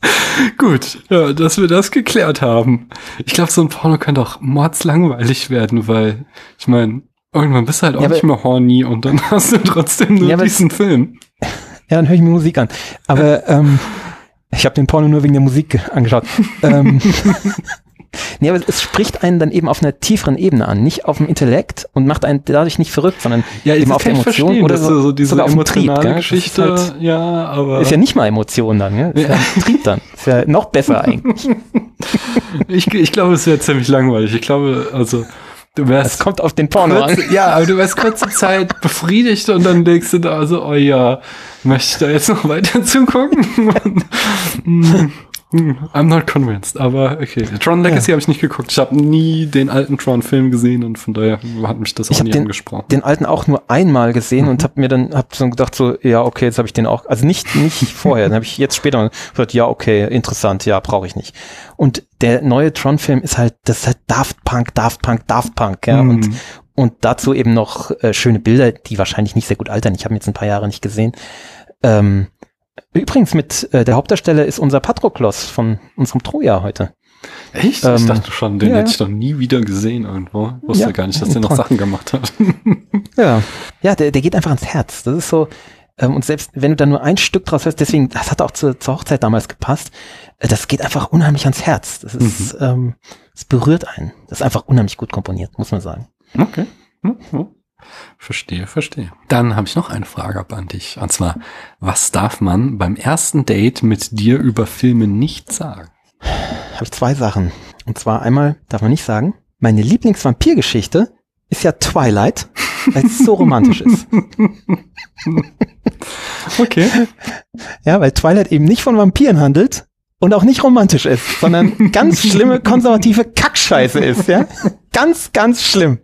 (laughs) Gut, ja, dass wir das geklärt haben. Ich glaube, so ein Porno kann doch mordslangweilig werden, weil, ich meine, irgendwann bist du halt auch Ja, nicht mehr horny und dann (laughs) hast du trotzdem nur Ja, diesen Film. Ja, dann höre ich mir Musik an. Aber ähm, ich habe den Porno nur wegen der Musik ge- angeschaut. ähm, (laughs) nee, aber es spricht einen dann eben auf einer tieferen Ebene an, nicht auf dem Intellekt und macht einen dadurch nicht verrückt, sondern eben auf der kann ich Emotion verstehen, oder so, so diese sogar auf dem Trieb. Geschichte, Ist, halt, ja, aber ist ja nicht mal Emotion dann, gell? Ist ja. ein (laughs) Trieb dann. Ist ja noch besser eigentlich. ich, ich glaube, es wäre ziemlich langweilig. Ich glaube, also, du Es wärst kommt auf den Porno an. kurze, ja, aber du wärst kurze Zeit (laughs) befriedigt und dann denkst du da so, oh ja, möchte ich da jetzt noch weiter (laughs) zugucken? Mm, I'm not convinced, aber okay. Tron Legacy habe ich nicht geguckt. Ich habe nie den alten Tron-Film gesehen und von daher hat mich das Ich auch hab nie den- angesprochen. Den alten auch nur einmal gesehen und habe mir dann hab so gedacht so ja okay jetzt habe ich den auch also nicht nicht (laughs) vorher dann habe ich jetzt später gesagt ja okay interessant ja brauche ich nicht und der neue Tron Film ist halt das ist halt Daft Punk Daft Punk Daft Punk ja Mhm. und und dazu eben noch äh, schöne Bilder die wahrscheinlich nicht sehr gut altern ich habe ihn jetzt ein paar Jahre nicht gesehen ähm, übrigens mit äh, der Hauptdarsteller ist unser Patroklos von unserem Troja heute Echt? ich ähm, dachte schon, den ja, hätte ich noch nie wieder gesehen irgendwo. Wusste Ja, gar nicht, dass der noch. Sachen gemacht hat. (laughs) Ja, ja, der, der geht einfach ans Herz. Das ist so, ähm, und selbst wenn du da nur ein Stück draus hörst, deswegen, das hat auch zur, zur Hochzeit damals gepasst, äh, das geht einfach unheimlich ans Herz. Das ist, ähm, es berührt einen. Das ist einfach unheimlich gut komponiert, muss man sagen. Okay. Hm, hm. Verstehe, verstehe. Dann habe ich noch eine Frage ab an dich. Und zwar, was darf man beim ersten Date mit dir über Filme nicht sagen? Habe ich zwei Sachen. Und zwar einmal, darf man nicht sagen, meine Lieblingsvampirgeschichte ist ja Twilight, weil es so romantisch ist. (laughs) Okay. Ja, weil Twilight eben nicht von Vampiren handelt und auch nicht romantisch ist, sondern ganz schlimme konservative Kackscheiße ist, ja? Ganz, ganz schlimm.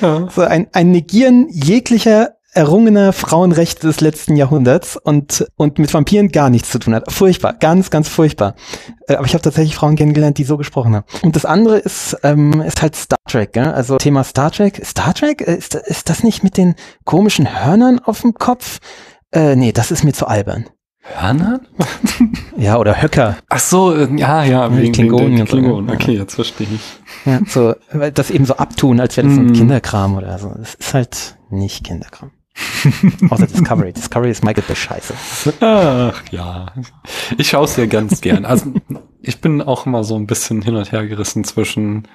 So ein, ein Negieren jeglicher errungener Frauenrechte des letzten Jahrhunderts und, und mit Vampiren gar nichts zu tun hat. Furchtbar, ganz, ganz furchtbar. Äh, aber ich habe tatsächlich Frauen kennengelernt, die so gesprochen haben. Und das andere ist, ähm, ist halt Star Trek, gell? also Thema Star Trek. Star Trek, Äh, ist, ist das nicht mit den komischen Hörnern auf dem Kopf? Äh, nee, das ist mir zu albern. Hörner? Ja, oder Höcker. Ach so, äh, ja, ja, wegen Klingonen wegen der Klingonen. Okay, jetzt verstehe ich. Ja, so, weil das eben so abtun, als wäre das ein Mhm. Kinderkram oder so. Das ist halt nicht Kinderkram. (laughs) Außer Discovery. Discovery ist Michael Bay scheiße. Ach ja, ich schaue es ja ganz gern. Also ich bin auch immer so ein bisschen hin und her gerissen zwischen,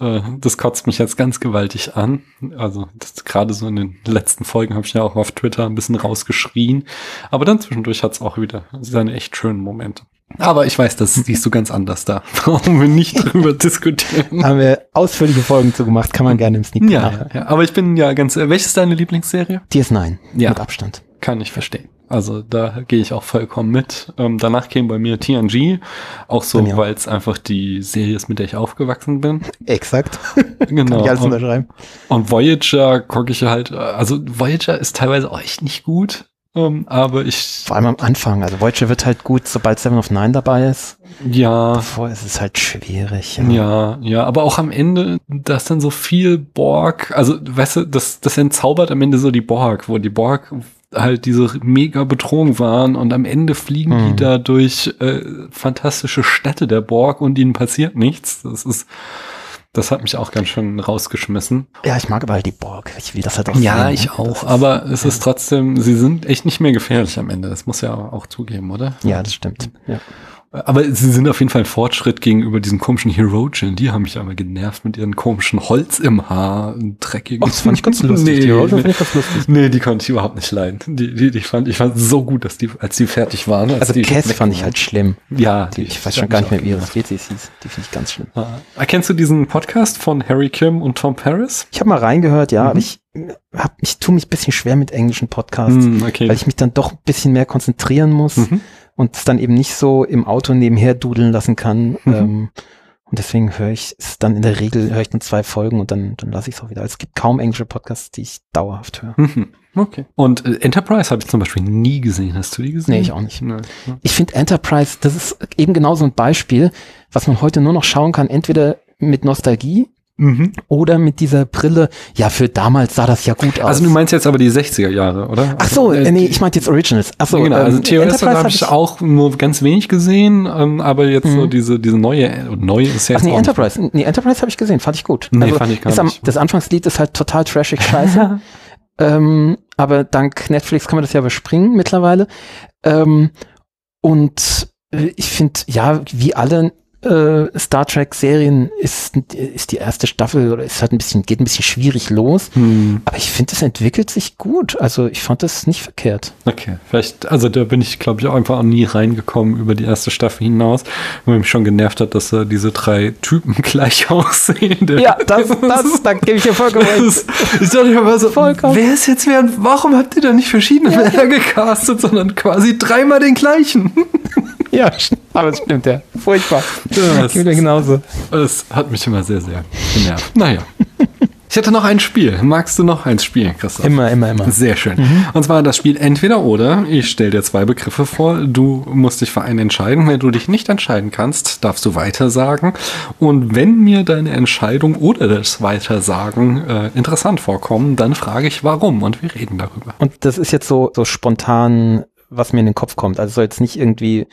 äh, das kotzt mich jetzt ganz gewaltig an. Also das gerade so in den letzten Folgen habe ich ja auch auf Twitter ein bisschen rausgeschrien. Aber dann zwischendurch hat es auch wieder seine echt schönen Momente. Aber ich weiß, das siehst du ganz anders da. (laughs) Brauchen wir nicht drüber (laughs) diskutieren. Haben wir ausführliche Folgen zu gemacht, kann man gerne im Sneak Ja, ja, aber ich bin ja ganz. Welches ist deine Lieblingsserie? DS9. Ja. Mit Abstand. Kann ich verstehen. Also da gehe ich auch vollkommen mit. Ähm, danach käme bei mir TNG, auch so, auch. weil es einfach die Serie ist, mit der ich aufgewachsen bin. Exakt. (laughs) Genau. Kann ich alles und, unterschreiben. und Voyager gucke ich halt, also Voyager ist teilweise auch echt nicht gut, ähm, aber ich, Vor allem am Anfang. Also Voyager wird halt gut, sobald Seven of Nine dabei ist. ja, Davor ist es halt schwierig. ja, ja, aber auch am Ende, da ist dann so viel Borg, also weißt du, das, das entzaubert am Ende so die Borg, wo die Borg halt diese mega Bedrohung waren und am Ende fliegen die Mhm. da durch äh, fantastische Städte der Borg und ihnen passiert nichts. Das ist, das hat mich auch ganz schön rausgeschmissen. Ja, ich mag aber halt die Borg. Ich will das halt auch Ja, sehen, ich ne? auch, aber es ist trotzdem, sie sind echt nicht mehr gefährlich am Ende. Das muss ja auch zugeben, oder? Ja, das stimmt. Ja. Aber sie sind auf jeden Fall ein Fortschritt gegenüber diesen komischen Herogen. Die haben mich aber genervt mit ihren komischen Holz im Haar, und dreckigen. Oh, das fand ich ganz lustig. Nee, die nee. fand ich ganz lustig. Nee, die konnte ich überhaupt nicht leiden. Die, die, die fand, ich fand so gut, dass die, als die fertig waren. Als Also die Cass fand ich halt schlimm. Ja, Die, ich weiß schon gar nicht mehr, wie ihre Spezies hieß. Die finde ich ganz schlimm. Ah. Erkennst du diesen Podcast von Harry Kim und Tom Paris? Ich habe mal reingehört, ja, Mhm. ich hab, ich tue mich ein bisschen schwer mit englischen Podcasts, Hm, okay. weil ich mich dann doch ein bisschen mehr konzentrieren muss Mhm. Und es dann eben nicht so im Auto nebenher dudeln lassen kann. Mhm. Ähm, Und deswegen höre ich es dann in der Regel, höre ich nur zwei Folgen und dann, dann lasse ich es auch wieder. Also es gibt kaum englische Podcasts, die ich dauerhaft höre. Mhm. Okay. Und äh, Enterprise habe ich zum Beispiel nie gesehen. Hast du die gesehen? Nee, ich auch nicht. Nee. Ich finde Enterprise, das ist eben genau so ein Beispiel, was man heute nur noch schauen kann, entweder mit Nostalgie Mhm. oder mit dieser Brille. Ja, für damals sah das ja gut aus. Also du meinst jetzt aber die 60er Jahre, oder? Ach so, Also, äh, nee, ich meinte jetzt Originals. Ach so, genau, also ähm, TOS Enterprise habe hab ich auch nur ganz wenig gesehen, ähm, aber jetzt so diese, diese neue, äh, neue ist ja Ach jetzt nee, nicht- Enterprise. Nee, Enterprise habe ich gesehen, fand ich gut. Nee, fand ich gar ist am, nicht. Das Anfangslied ist halt total trashig scheiße. (laughs) ähm, aber dank Netflix kann man das ja überspringen mittlerweile. Ähm, und äh, ich finde, ja, wie alle äh, Star Trek Serien ist, ist die erste Staffel oder ist halt ein bisschen, geht ein bisschen schwierig los. Hm, Aber ich finde, es entwickelt sich gut. Also ich fand das nicht verkehrt. okay, vielleicht, also da bin ich, glaube ich, auch einfach auch nie reingekommen über die erste Staffel hinaus, weil mich schon genervt hat, dass äh, diese drei Typen (laughs) gleich aussehen. Ja, (laughs) das, das, da gebe ich dir vollkommen recht. Ich dachte immer so, Vollkommen. wer ist jetzt wer? Warum habt ihr da nicht verschiedene Männer gecastet, sondern quasi dreimal den gleichen? (laughs) (laughs) Ja, aber es stimmt, ja. Furchtbar. Das, Geht mir genauso. das hat mich immer sehr, sehr genervt. Naja. Ich hätte noch ein Spiel. Magst du noch eins spielen, Christoph? Immer, immer, immer. Sehr schön. Und zwar das Spiel entweder oder. Ich stelle dir zwei Begriffe vor. Du musst dich für einen entscheiden. Wenn du dich nicht entscheiden kannst, darfst du weitersagen. Und wenn mir deine Entscheidung oder das Weitersagen äh, interessant vorkommen, dann frage ich warum und wir reden darüber. Und das ist jetzt so, so spontan, was mir in den Kopf kommt. Also soll jetzt nicht irgendwie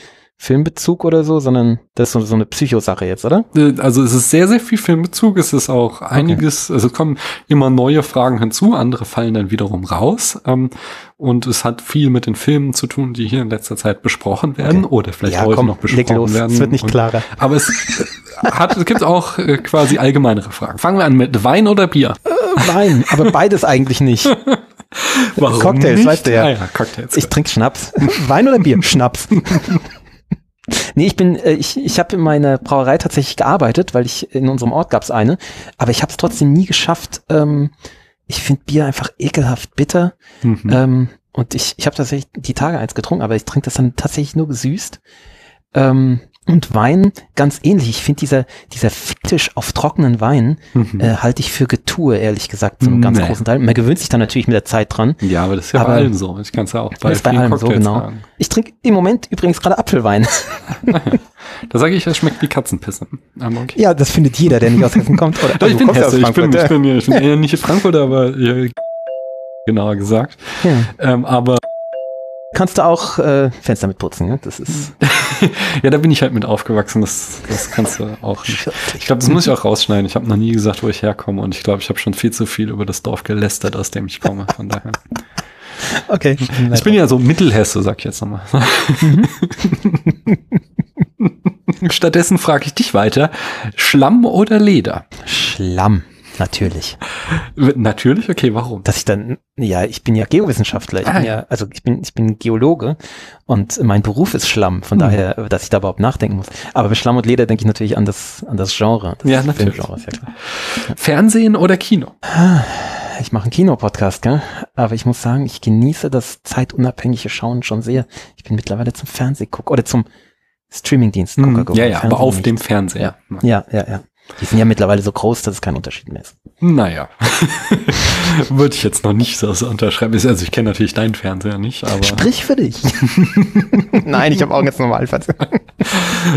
Filmbezug oder so, sondern das ist so, so eine Psychosache jetzt, oder? Äh, Also es ist sehr, sehr viel Filmbezug. Es ist auch einiges, also es kommen immer neue Fragen hinzu, andere fallen dann wiederum raus. Ähm, Und es hat viel mit den Filmen zu tun, die hier in letzter Zeit besprochen werden oder vielleicht Ja, heute komm, noch besprochen los. werden. Es wird nicht Und- klarer. Aber es äh, hat, es gibt auch äh, quasi allgemeinere Fragen. Fangen wir an mit Wein oder Bier? Wein, aber beides eigentlich nicht. (laughs) Warum Cocktails, nicht? weißt du ja. Ah ja, Cocktails. Ich trinke Schnaps. Wein oder Bier? Schnaps. (laughs) Nee, ich bin, äh, ich, ich habe in meiner Brauerei tatsächlich gearbeitet, weil ich in unserem Ort gab es eine, aber ich habe es trotzdem nie geschafft. Ähm, ich finde Bier einfach ekelhaft bitter. Mhm. Ähm, und ich, ich habe tatsächlich die Tage eins getrunken, aber ich trinke das dann tatsächlich nur gesüßt. Ähm, und Wein ganz ähnlich. Ich finde dieser, dieser Ficktisch auf trockenen Wein Mhm. äh, halte ich für Getue, ehrlich gesagt, zum ganz Nee. großen Teil. Man gewöhnt sich dann natürlich mit der Zeit dran. ja, aber das ist ja aber- bei allem so. Ich kann es ja auch bei bei allem so, genau. sagen. Ich trinke im Moment übrigens gerade Apfelwein. (laughs) Da sage ich, es schmeckt wie Katzenpisse. Okay. Ja, das findet jeder, der nicht aus Hessen kommt. Oder, (laughs) Doch, ich bin Hesse, ich bin, Frankfurt, ich bin, ja, ich bin (laughs) eher nicht in Frankfurt, aber ja, genauer gesagt. Ja. Ähm, aber Kannst du auch äh, Fenster mit putzen, ne? Das ist (laughs) ja, da bin ich halt mit aufgewachsen. Das, das kannst du auch nicht. Ich glaube, das muss ich auch rausschneiden. Ich habe noch nie gesagt, wo ich herkomme und ich glaube, ich habe schon viel zu viel über das Dorf gelästert, aus dem ich komme. Von daher. (laughs) okay. Ich bin ja so Mittelhesse, sag ich jetzt nochmal. (laughs) Stattdessen frage ich dich weiter. Schlamm oder Leder? Schlamm, natürlich. Natürlich, okay, warum? Dass ich dann, ja, ich bin ja Geowissenschaftler, ich Ah, bin ja. ja, also ich bin, ich bin Geologe und mein Beruf ist Schlamm, von Hm. daher, dass ich da überhaupt nachdenken muss. Aber bei Schlamm und Leder denke ich natürlich an das, an das Genre. Das Ja, natürlich. Filmgenre, ist ja klar. Fernsehen oder Kino? Ich mache einen Kinopodcast, gell? aber ich muss sagen, ich genieße das zeitunabhängige Schauen schon sehr. Ich bin mittlerweile zum Fernsehguck oder zum Streamingdienst. Gucker, ja, ja, aber auf dem Fernseher. Ja, ja, ja. Die sind ja mittlerweile so groß, dass es kein Unterschied mehr ist. Naja, (laughs) würde ich jetzt noch nicht so so unterschreiben. Also ich kenne natürlich deinen Fernseher nicht, aber Sprich für dich. (laughs) Nein, ich habe Augen jetzt normal.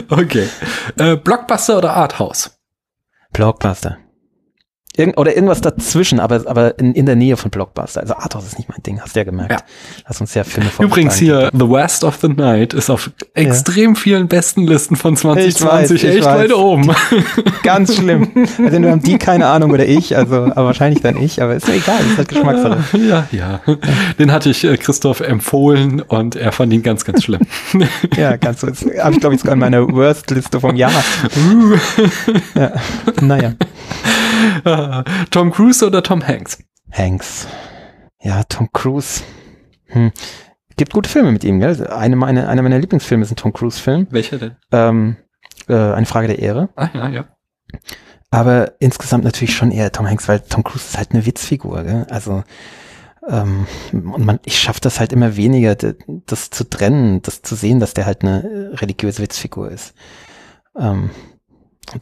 okay. Äh, Blockbuster oder Arthouse? Blockbuster. Irgend, oder irgendwas dazwischen, aber, aber in, in der Nähe von Blockbuster. Also Arthouse ist nicht mein Ding, hast du ja gemerkt. Ja. Lass uns ja Filme Übrigens vorgeschlagen. hier, The West of the Night ist auf extrem vielen besten Listen von 2020 weiß, ich echt weiß. weit oben. (laughs) Ganz schlimm. Also nur haben die keine Ahnung oder ich, also aber wahrscheinlich dann ich, aber ist mir egal, ist halt Geschmackssache. (laughs) ja, ja. Den hatte ich äh, Christoph empfohlen und er fand ihn ganz, ganz schlimm. (laughs) Ja, ganz so. Habe ich glaube ich sogar in meiner Worst-Liste vom Jahr. ja. Naja. (laughs) Tom Cruise oder Tom Hanks? Hanks. Ja, Tom Cruise. Hm. Gibt gute Filme mit ihm, gell? Eine meiner, einer meiner Lieblingsfilme ist ein Tom Cruise-Film. Welcher denn? Ähm, äh, eine Frage der Ehre. Ah, ja, ja. Aber insgesamt natürlich schon eher Tom Hanks, weil Tom Cruise ist halt eine Witzfigur, gell? Also ähm, und man, ich schaffe das halt immer weniger, das zu trennen, das zu sehen, dass der halt eine religiöse Witzfigur ist. Ähm,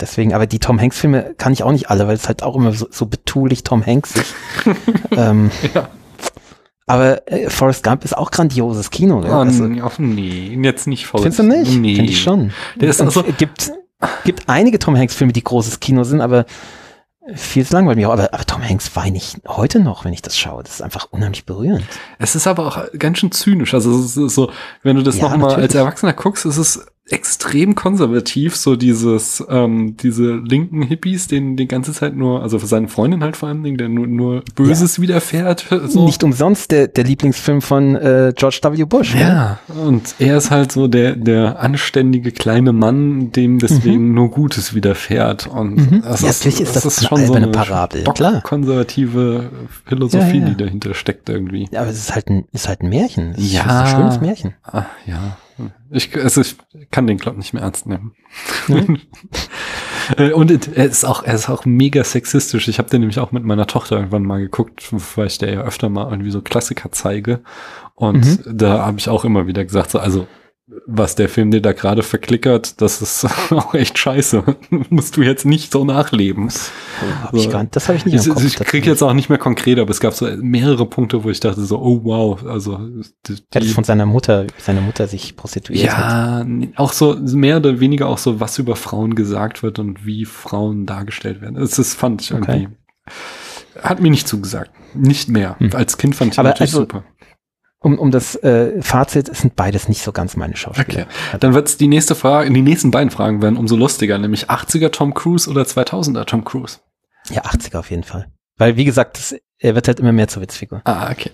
deswegen, aber die Tom Hanks Filme kann ich auch nicht alle, weil es halt auch immer so, so betulich Tom Hanks ist. (laughs) ähm, Ja. aber äh, Forrest Gump ist auch grandioses Kino. Ja? Oh, Also, nee, oh, nee, jetzt nicht voll. findest du nicht? Nee. Finde ich schon. Der ist Und also, es gibt, gibt einige Tom Hanks Filme, die großes Kino sind, aber vieles langweilt mich auch. Aber, aber Tom Hanks weine ich heute noch, wenn ich das schaue. Das ist einfach unheimlich berührend. es ist aber auch ganz schön zynisch. Also so, wenn du das Ja, nochmal als. Erwachsener guckst, ist es extrem konservativ, so dieses, ähm, diese linken Hippies, denen die ganze Zeit nur, also für seine Freundin halt vor allen Dingen, der nur, nur Böses widerfährt. So. Nicht umsonst der, der Lieblingsfilm von äh, George W. Bush. ne? Ja, und er ist halt so der, der anständige kleine Mann, dem deswegen nur Gutes widerfährt. Und Mhm. das Ja, ist, natürlich ist das eine alberne Parabel, klar. konservative Philosophie, Ja, ja. die dahinter steckt irgendwie. Ja, aber es ist halt ein, ist halt ein Märchen. Es ist Ja. ein schönes Märchen. Ah, ja. Ich, also ich kann den Club nicht mehr ernst nehmen. (laughs) Äh, Und er ist auch, er ist auch mega sexistisch. Ich habe den nämlich auch mit meiner Tochter irgendwann mal geguckt, weil ich der ja öfter mal irgendwie so Klassiker zeige. Und Mhm. da habe ich auch immer wieder gesagt, so, also was der Film dir da gerade verklickert, das ist (laughs) auch echt scheiße. (laughs) Musst du jetzt nicht so nachleben. Hab ich So. gar das habe ich nicht Ich, Kopf. ich kriege jetzt auch nicht mehr konkret, aber es gab so mehrere Punkte, wo ich dachte so, oh wow, also die, Er hat es von seiner Mutter, seine Mutter sich prostituiert hat. ja, auch so mehr oder weniger auch so, was über Frauen gesagt wird und wie Frauen dargestellt werden. Das, das fand ich Okay. irgendwie, hat mir nicht zugesagt. Nicht mehr. Hm. Als Kind fand ich Aber natürlich also- super. Um, um das äh, Fazit, es sind beides nicht so ganz meine Schauspieler. Dann wird's die nächste Frage, die nächsten beiden Fragen werden umso lustiger, nämlich 80er Tom Cruise oder 2000er Tom Cruise. Ja, 80er auf jeden Fall. Weil, wie gesagt, das, er wird halt immer mehr zur Witzfigur. Ah, okay.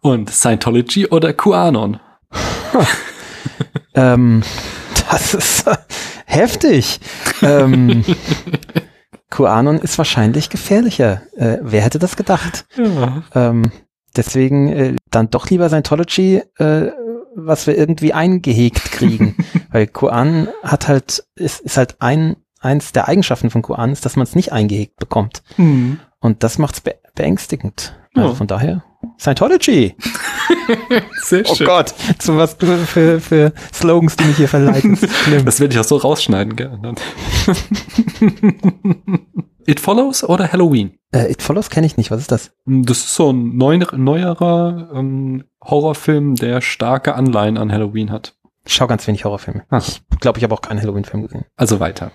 Und Scientology oder QAnon? (laughs) Ähm, das ist äh, (laughs) heftig. Ähm, (laughs) QAnon ist wahrscheinlich gefährlicher. Äh, wer hätte das gedacht? Ja. Ähm, deswegen äh, dann doch lieber Scientology, äh, was wir irgendwie eingehegt kriegen. (laughs) Weil QAnon hat halt, ist, ist halt ein, eins der Eigenschaften von QAnon ist, dass man es nicht eingehegt bekommt. Hm. Und das macht's be beängstigend. Also von daher, Scientology. (laughs) Sehr Oh Gott, zu was du für, für Slogans, die mich hier verleiten. Das. (laughs) Das werde ich auch so rausschneiden, gell? It Follows oder Halloween? Äh, It Follows kenne ich nicht. Was ist das? Das ist so ein neu, neuerer ähm, Horrorfilm, der starke Anleihen an Halloween hat. Ich schaue ganz wenig Horrorfilme. Ah. Ich glaube, ich habe auch keinen Halloween-Film gesehen. Also weiter.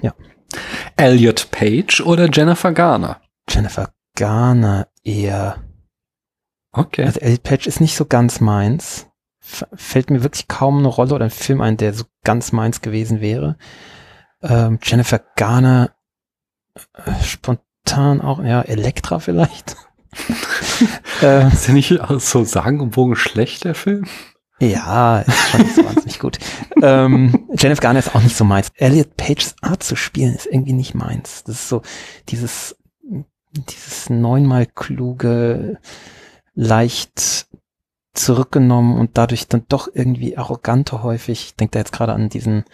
Ja. Elliot Page oder Jennifer Garner? Jennifer Garner eher. Okay. Also Elliot Page ist nicht so ganz meins. F fällt mir wirklich kaum eine Rolle oder ein Film ein, der so ganz meins gewesen wäre. Ähm, Jennifer Garner spontan auch, ja, Elektra vielleicht. (laughs) äh, Ist der nicht so sagenumwogen schlecht, der Film? Ja, ist schon nicht so wahnsinnig gut. Ähm, Jennifer Garner ist auch nicht so meins. Elliot Pages Art zu spielen ist irgendwie nicht meins. Das ist so dieses, dieses neunmal kluge, leicht zurückgenommen und dadurch dann doch irgendwie arrogante häufig. Ich denke da jetzt gerade an diesen,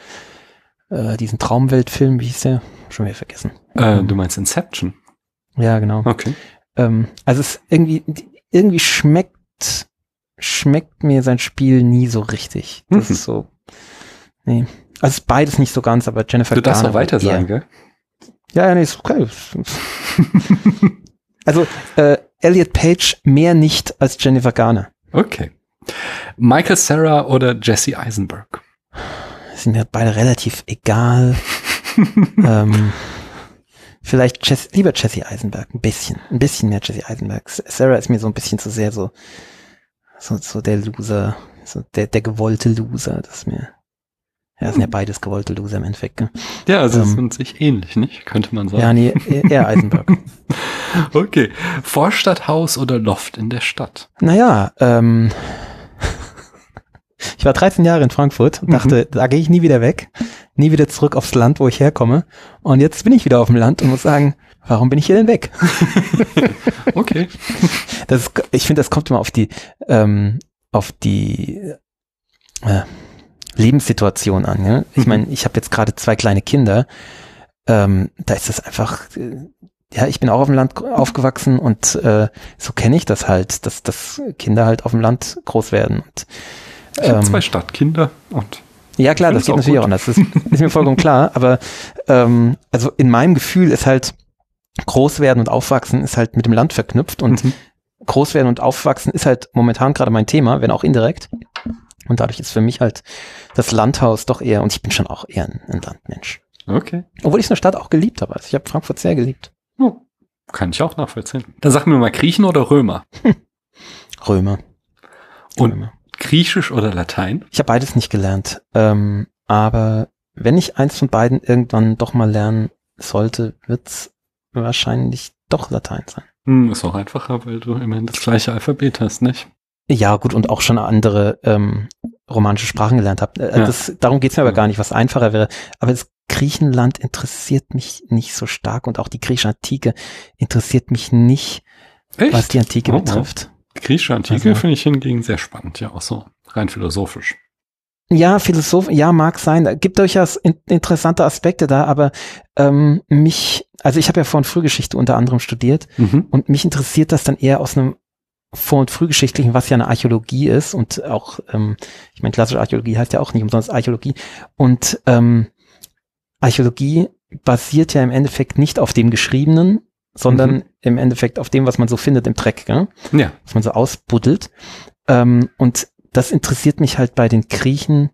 äh, diesen Traumweltfilm, wie hieß der? Schon wieder vergessen. Äh, du meinst Inception? Ja, genau. Okay. Ähm, also es irgendwie, irgendwie schmeckt, schmeckt mir sein Spiel nie so richtig. Das Mhm. ist so, nee. Also es ist beides nicht so ganz, aber Jennifer Du darfst Garner auch weiter sagen, gell? Ja, ja, nee, ist okay. (laughs) also äh, Elliot Page mehr nicht als Jennifer Garner. Okay. Michael Sarah oder Jesse Eisenberg? Sind mir beide relativ egal. (laughs) ähm, vielleicht Jess, lieber Jesse Eisenberg, ein bisschen, ein bisschen mehr Jesse Eisenberg. Sarah ist mir so ein bisschen zu sehr so, so, so der Loser, so der, der gewollte Loser, das ist mir, ja, das sind ja beides gewollte Loser im Endeffekt. Gell? Ja, also Ähm. sind sich ähnlich, nicht? Könnte man sagen. Ja, nee, eher Eisenberg. (laughs) Okay. Vorstadthaus oder Loft in der Stadt? Naja, ähm, ich war 13 Jahre in Frankfurt und dachte, da gehe ich nie wieder weg, nie wieder zurück aufs Land, wo ich herkomme. Und jetzt bin ich wieder auf dem Land und muss sagen, warum bin ich hier denn weg? (laughs) Okay. Das ist, ich finde, das kommt immer auf die, ähm, auf die äh, Lebenssituation an. Ja? Ich meine, ich habe jetzt gerade zwei kleine Kinder. Ähm, da ist das einfach, äh, ja, ich bin auch auf dem Land aufgewachsen und äh, so kenne ich das halt, dass, dass Kinder halt auf dem Land groß werden. Und, Ich habe ähm, zwei Stadtkinder und Ja, klar, das geht auch natürlich gut. auch anders. Das ist, ist mir vollkommen (laughs) klar. Aber ähm, also in meinem Gefühl ist halt groß werden und aufwachsen ist halt mit dem Land verknüpft und Mhm. groß werden und aufwachsen ist halt momentan gerade mein Thema, wenn auch indirekt. Und dadurch ist für mich halt das Landhaus doch eher, und ich bin schon auch eher ein, ein Landmensch. Okay. Obwohl ich so eine Stadt auch geliebt habe. Also ich habe Frankfurt sehr geliebt. Oh, kann ich auch nachvollziehen. Dann sag mir mal Griechen oder Römer? (laughs) Römer. Und Römer. Griechisch oder Latein? Ich habe beides nicht gelernt. Ähm, aber wenn ich eins von beiden irgendwann doch mal lernen sollte, wird's wahrscheinlich doch Latein sein. Hm, ist auch einfacher, weil du immerhin das gleiche Alphabet hast, nicht? Ja, gut, und auch schon andere ähm, romanische Sprachen gelernt habe. Äh, Ja. das, darum geht's mir aber Ja. gar nicht, was einfacher wäre. Aber das Griechenland interessiert mich nicht so stark und auch die griechische Antike interessiert mich nicht, Echt? was die Antike Oh, oh. Griechische Antike Also- finde ich hingegen sehr spannend, ja, auch so rein philosophisch. Ja, Philosoph, ja, mag sein. Gibt durchaus in, interessante Aspekte da, aber ähm, mich, also ich habe ja Vor- und Frühgeschichte unter anderem studiert Mhm. und mich interessiert das dann eher aus einem Vor- und Frühgeschichtlichen, was ja eine Archäologie ist und auch, ähm, ich meine, klassische Archäologie heißt ja auch nicht umsonst Archäologie und ähm, Archäologie basiert ja im Endeffekt nicht auf dem Geschriebenen, sondern Mhm. im Endeffekt auf dem, was man so findet im Dreck, gell? Ja. was man so ausbuddelt. Ähm, und das interessiert mich halt bei den Griechen,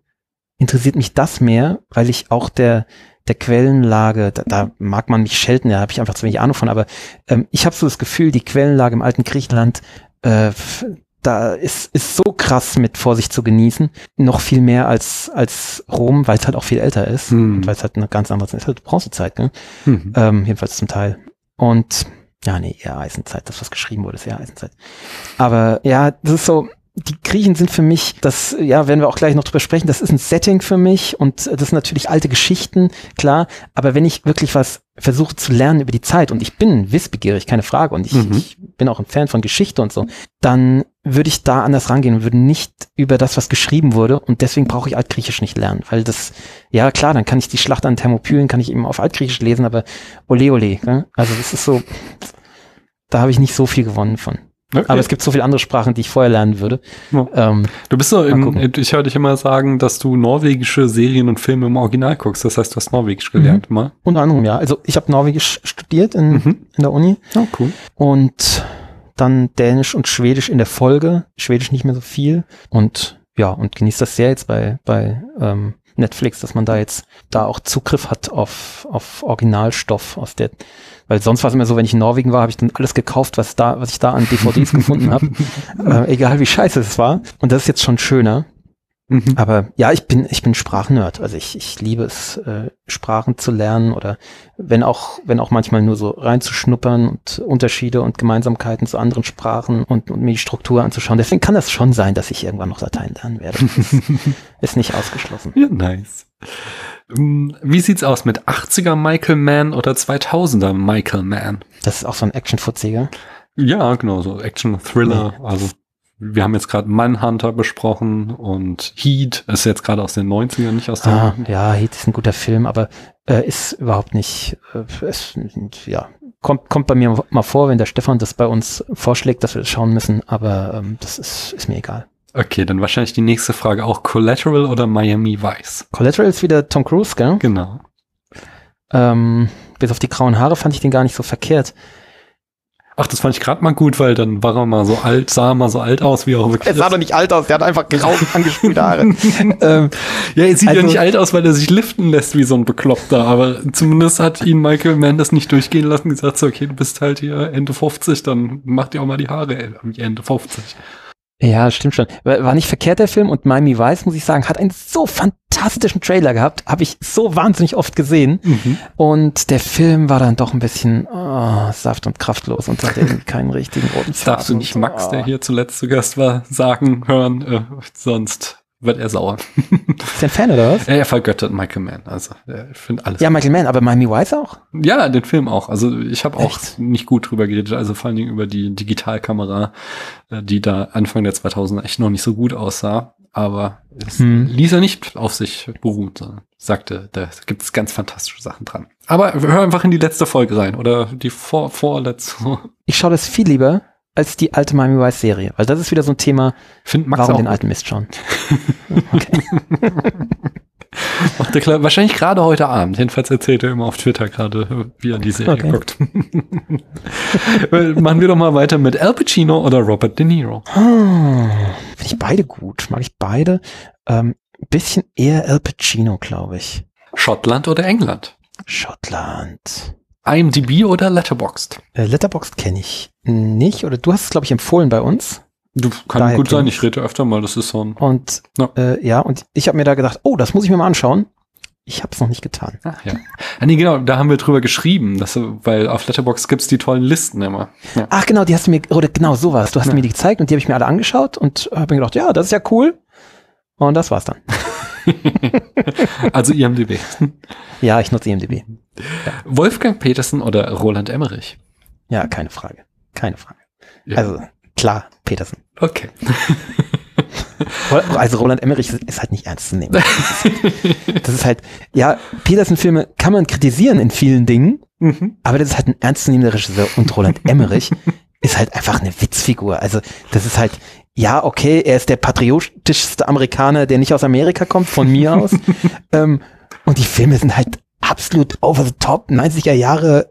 interessiert mich das mehr, weil ich auch der, der Quellenlage, da, da mag man mich schelten, da habe ich einfach zu wenig Ahnung von, aber ähm, ich habe so das Gefühl, die Quellenlage im alten Griechenland, äh, da ist, ist so krass mit Vorsicht zu genießen, noch viel mehr als, als Rom, weil es halt auch viel älter ist, Hm. und weil es halt eine ganz andere Zeit ist, halt Bronzezeit, gell? Mhm. Ähm, jedenfalls zum Teil. Und ja, nee, eher Eisenzeit. Das, was geschrieben wurde, ist eher Eisenzeit. Aber ja, das ist so, die Griechen sind für mich, das, ja, werden wir auch gleich noch drüber sprechen, das ist ein Setting für mich und das sind natürlich alte Geschichten, klar. Aber wenn ich wirklich was versuche zu lernen über die Zeit und ich bin wissbegierig, keine Frage, und ich, Mhm. ich bin auch ein Fan von Geschichte und so, dann würde ich da anders rangehen und würde nicht über das, was geschrieben wurde und deswegen brauche ich Altgriechisch nicht lernen, weil das, ja klar, dann kann ich die Schlacht an Thermopylen, kann ich eben auf Altgriechisch lesen, aber ole ole, ne? also das ist so, da habe ich nicht so viel gewonnen von. Okay. Aber es gibt so viele andere Sprachen, die ich vorher lernen würde. Ja. Ähm, du bist so, im, ich höre dich immer sagen, dass du norwegische Serien und Filme im Original guckst. Das heißt, du hast Norwegisch gelernt, mal. unter anderem, ja. Also ich habe Norwegisch studiert in, Mhm. in der Uni Oh, cool. und dann Dänisch und Schwedisch in der Folge. Schwedisch nicht mehr so viel. Und ja, und genießt das sehr jetzt bei, bei ähm, Netflix, dass man da jetzt da auch Zugriff hat auf, auf Originalstoff aus der, weil sonst war es immer so, wenn ich in Norwegen war, habe ich dann alles gekauft, was da, was ich da an DVDs gefunden habe. (laughs) Äh, egal wie scheiße es war. Und das ist jetzt schon schöner. Mhm. Aber ja, ich bin, ich bin Sprachnerd. Also ich, ich liebe es, äh, Sprachen zu lernen oder wenn auch, wenn auch manchmal nur so reinzuschnuppern und Unterschiede und Gemeinsamkeiten zu anderen Sprachen und, und mir die Struktur anzuschauen. Deswegen kann das schon sein, dass ich irgendwann noch Latein lernen werde. (laughs) Ist, nicht ausgeschlossen. Ja, nice. Ähm, Wie sieht's aus mit 80er Michael Mann oder 2000er Michael Mann? Das ist auch so ein Action-Fuzziger. Ja, genau, so Action, Thriller. Also wir haben jetzt gerade Manhunter besprochen und Heat ist jetzt gerade aus den 90ern, nicht aus den Ah, ja, Heat ist ein guter Film, aber äh, ist überhaupt nicht, äh, es, ja, kommt, kommt bei mir mal vor, wenn der Stefan das bei uns vorschlägt, dass wir das schauen müssen, aber ähm, das ist, ist mir egal. Okay, dann wahrscheinlich die nächste Frage auch Collateral oder Miami Vice. Collateral ist wieder Tom Cruise, gell? Genau. Ähm, bis auf die grauen Haare fand ich den gar nicht so verkehrt. Ach, das fand ich gerade mal gut, weil dann war er mal so alt, sah mal so alt aus, wie er auch wirklich ist. doch nicht alt aus, der hat einfach grau (laughs) angespielte Haare. ähm, Ja, er sieht Also- ja nicht alt aus, weil er sich liften lässt wie so ein Bekloppter, aber zumindest hat ihn Michael Mann das nicht durchgehen lassen, gesagt so, okay, du bist halt hier Ende 50, dann mach dir auch mal die Haare wie Ende 50. ja, stimmt schon. War nicht verkehrt der Film und Miami Vice, muss ich sagen, hat einen so fantastischen Trailer gehabt, habe ich so wahnsinnig oft gesehen. Und der Film war dann doch ein bisschen oh, saft- und kraftlos und hatte irgendwie (laughs) keinen richtigen roten Das darfst du Faden nicht. Max, der hier zuletzt zu Gast war, sagen, hören, äh, sonst wird er sauer. Ist der ein Fan oder was? (laughs) er vergöttert Michael Mann, also er findet alles. Ja, Michael Mann, aber Miami Vice auch? Ja, den Film auch. Also ich habe auch nicht gut drüber geredet. Also vor allen Dingen über die Digitalkamera, äh, die da Anfang der 2000er echt noch nicht so gut aussah. Aber es Hm. ließ er nicht auf sich beruhen, sondern sagte, da gibt es ganz fantastische Sachen dran. Aber hör einfach in die letzte Folge rein oder die vor, vorletzte. Ich schaue das viel lieber als die alte Miami Vice Serie, weil das ist wieder so ein Thema, Find Max warum den alten Mist schauen. (laughs) Okay. Macht klar, wahrscheinlich gerade heute Abend. Jedenfalls erzählt er immer auf Twitter gerade, wie er die Serie Okay. guckt. (laughs) Machen wir doch mal weiter mit Al Pacino oder Robert De Niro. Finde ich beide gut. Mag ich beide. Ähm, bisschen eher Al Pacino, glaube ich. Schottland oder England? Schottland. IMDb oder Letterboxd? Äh, Letterboxd kenne ich nicht. Oder du hast es, glaube ich, empfohlen bei uns. Du, kann Daher gut sein, ich rede öfter mal, das ist so ein... Und Ja. äh, ja, und ich habe mir da gedacht, oh, das muss ich mir mal anschauen. Ich habe es noch nicht getan. Ach ja. Ah, nee, genau, da haben wir drüber geschrieben, dass, weil auf Letterboxd gibt's die tollen Listen immer. Ja. Ach genau, die hast du mir, oder genau sowas. Du hast Ja. mir die gezeigt und die habe ich mir alle angeschaut und habe mir gedacht, ja, das ist ja cool. Und das war's dann. (laughs) (laughs) Also IMDb. Ja, ich nutze IMDb. Wolfgang Petersen oder Roland Emmerich? Ja, keine Frage. Keine Frage. Ja. Also, klar, Petersen. Okay. (laughs) Also Roland Emmerich ist halt nicht ernst zu nehmen. Das (laughs) ist, das ist halt, ja, Petersen-Filme kann man kritisieren in vielen Dingen, Mhm. aber das ist halt ein ernstzunehmender Regisseur und Roland Emmerich ist halt einfach eine Witzfigur. Also das ist halt, ja, okay, er ist der patriotischste Amerikaner, der nicht aus Amerika kommt, von mir aus. (laughs) ähm, und die Filme sind halt absolut over the top, 90er Jahre,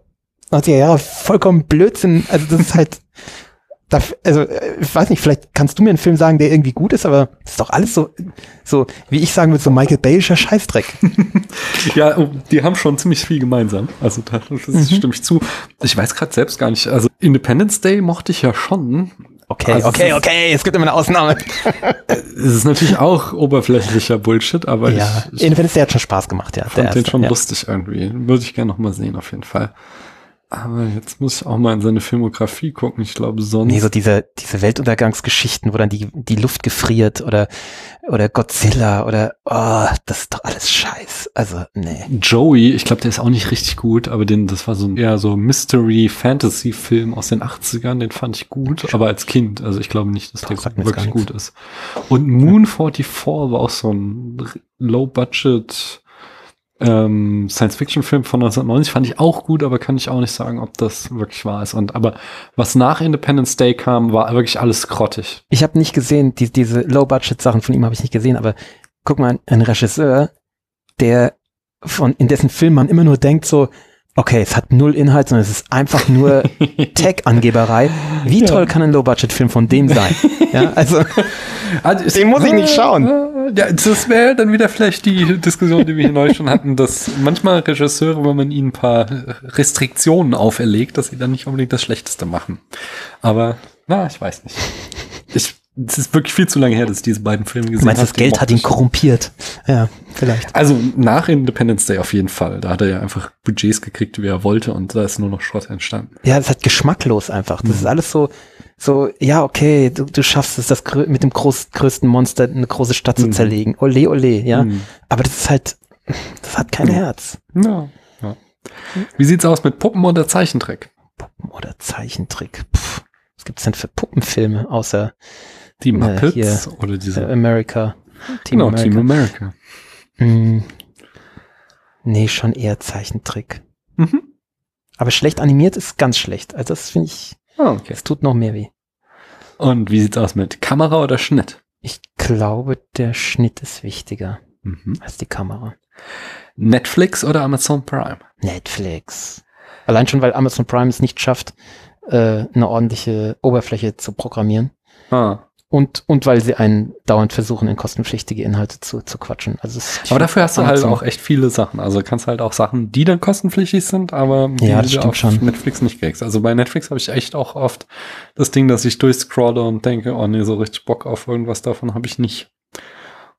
90er Jahre vollkommen Blödsinn. Also das ist halt, (laughs) da, also äh, ich weiß nicht, vielleicht kannst du mir einen Film sagen, der irgendwie gut ist, aber das ist doch alles so, so wie ich sagen würde, so Michael Bay'scher Scheißdreck. (laughs) Ja, oh, die haben schon ziemlich viel gemeinsam. Also da das Mhm. stimme ich zu. Ich weiß gerade selbst gar nicht. Also Independence Day mochte ich ja schon. Okay, Also okay, okay, es gibt immer eine Ausnahme. (laughs) Es ist natürlich auch oberflächlicher Bullshit, aber ja, ich, ich Day hat schon Spaß gemacht, ja. der fand den erste, schon ja. lustig irgendwie. Würde ich gerne noch mal sehen, auf jeden Fall. Aber jetzt muss ich auch mal in seine Filmografie gucken. Ich glaube, sonst. Nee, so diese, diese Weltuntergangsgeschichten, wo dann die, die Luft gefriert oder, oder Godzilla oder, oh, das ist doch alles Scheiß. Also, nee. Joey, ich glaube, der ist auch nicht richtig gut, aber den, das war so ein eher so Mystery-Fantasy-Film aus den 80ern, den fand ich gut, aber als Kind, also ich glaube nicht, dass der jetzt wirklich gut ist. Und Moon 44 war auch so ein Low-Budget ähm, Science-Fiction-Film von 1990, fand ich auch gut, aber kann ich auch nicht sagen, ob das wirklich wahr ist. Und aber was nach Independence Day kam, war wirklich alles grottig. Ich habe nicht gesehen, die, diese Low-Budget-Sachen von ihm habe ich nicht gesehen, aber guck mal, ein Regisseur, der von, in dessen Film man immer nur denkt so, okay, es hat null Inhalt, sondern es ist einfach nur (laughs) Tech-Angeberei. Wie Ja. toll kann ein Low-Budget-Film von dem sein? (laughs) ja, also, Also Den muss ich nicht schauen. Ja, das wäre dann wieder vielleicht die Diskussion, die wir hier neu schon hatten, dass manchmal Regisseure, wenn man ihnen ein paar Restriktionen auferlegt, dass sie dann nicht unbedingt das Schlechteste machen. Aber, na, ich weiß nicht. Ich, es ist wirklich viel zu lange her, dass ich diese beiden Filme gesehen du meinst, habe. das Geld hat ihn korrumpiert. Ja, vielleicht. Also nach Independence Day auf jeden Fall. Da hat er ja einfach Budgets gekriegt, wie er wollte und da ist nur noch Schrott entstanden. Ja, ist halt geschmacklos einfach. Das ist alles so, so, ja, okay, du, du schaffst es, das mit dem groß, größten Monster eine große Stadt zu Mhm. zerlegen. Ole, ole, ja. Mhm. Aber das ist halt, das hat kein Mhm. Herz. Ja, ja. Wie sieht's aus mit Puppen oder Zeichentrick? Puppen oder Zeichentrick. Puh, was gibt's denn für Puppenfilme außer Die Äh, Muppets hier, oder diese äh, America? Team genau, America. Team America. Hm. Nee, schon eher Zeichentrick. Mhm. Aber schlecht animiert ist ganz schlecht. Also das finde ich, Ah, okay. es tut noch mehr weh. Und wie sieht's aus mit Kamera oder Schnitt? Ich glaube, der Schnitt ist wichtiger Mhm. als die Kamera. Netflix oder Amazon Prime? Netflix. Allein schon, weil Amazon Prime es nicht schafft, äh, eine ordentliche Oberfläche zu programmieren. Ah. Und, und weil sie einen dauernd versuchen, in kostenpflichtige Inhalte zu, zu quatschen. Also Aber dafür hast du halt auch echt viele Sachen. Also kannst halt auch Sachen, die dann kostenpflichtig sind, aber die Ja, du auf schon. Netflix nicht kriegst. Also bei Netflix habe ich echt auch oft das Ding, dass ich durchscrolle und denke, oh nee, so richtig Bock auf irgendwas davon habe ich nicht.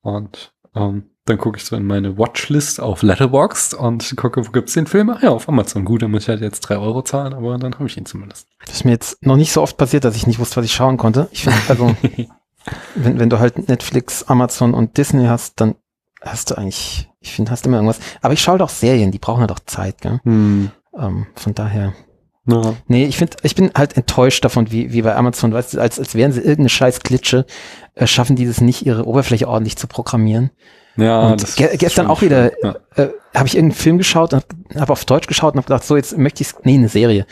Und ähm, dann gucke ich so in meine Watchlist auf Letterboxd und gucke, wo gibt's den Film? Ach ja, auf Amazon. Gut, dann muss ich halt jetzt drei Euro zahlen, aber dann habe ich ihn zumindest. Das ist mir jetzt noch nicht so oft passiert, dass ich nicht wusste, was ich schauen konnte. Ich finde, also, (laughs) wenn, wenn du halt Netflix, Amazon und Disney hast, dann hast du eigentlich, ich finde, hast immer irgendwas. Aber ich schaue doch Serien, die brauchen halt auch Zeit, gell? Hm. Ähm, von daher. Ja. Nee, ich finde, ich bin halt enttäuscht davon, wie, wie bei Amazon, weißt du, als, als wären sie irgendeine scheiß Klitsche, äh, schaffen die es nicht, ihre Oberfläche ordentlich zu programmieren. Ja, Und ge gestern auch wieder. Ja. äh, habe ich irgendeinen Film geschaut habe hab auf Deutsch geschaut und habe gedacht, so jetzt möchte ich nee, eine Serie.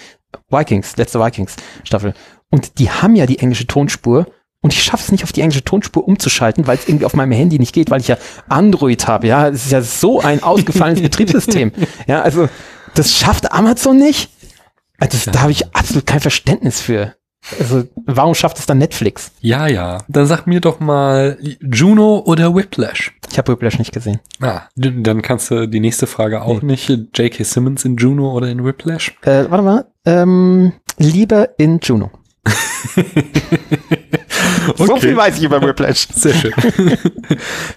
Vikings, letzte Vikings Staffel. Und die haben ja die englische Tonspur und ich schaffe es nicht auf die englische Tonspur umzuschalten, weil es irgendwie auf meinem Handy nicht geht, weil ich ja Android habe. Ja, es ist ja so ein ausgefallenes (laughs) Betriebssystem. Ja, also das schafft Amazon nicht. Also das, da habe ich absolut kein Verständnis für. Also warum schafft es dann Netflix? Ja, ja. Dann sag mir doch mal Juno oder Whiplash. Ich habe Whiplash nicht gesehen. Ah, dann kannst du die nächste Frage auch nicht. J.K. Simmons in Juno oder in Whiplash? Äh, warte mal. Ähm, lieber in Juno. (laughs) So viel weiß ich über Whiplash. Sehr schön. (laughs)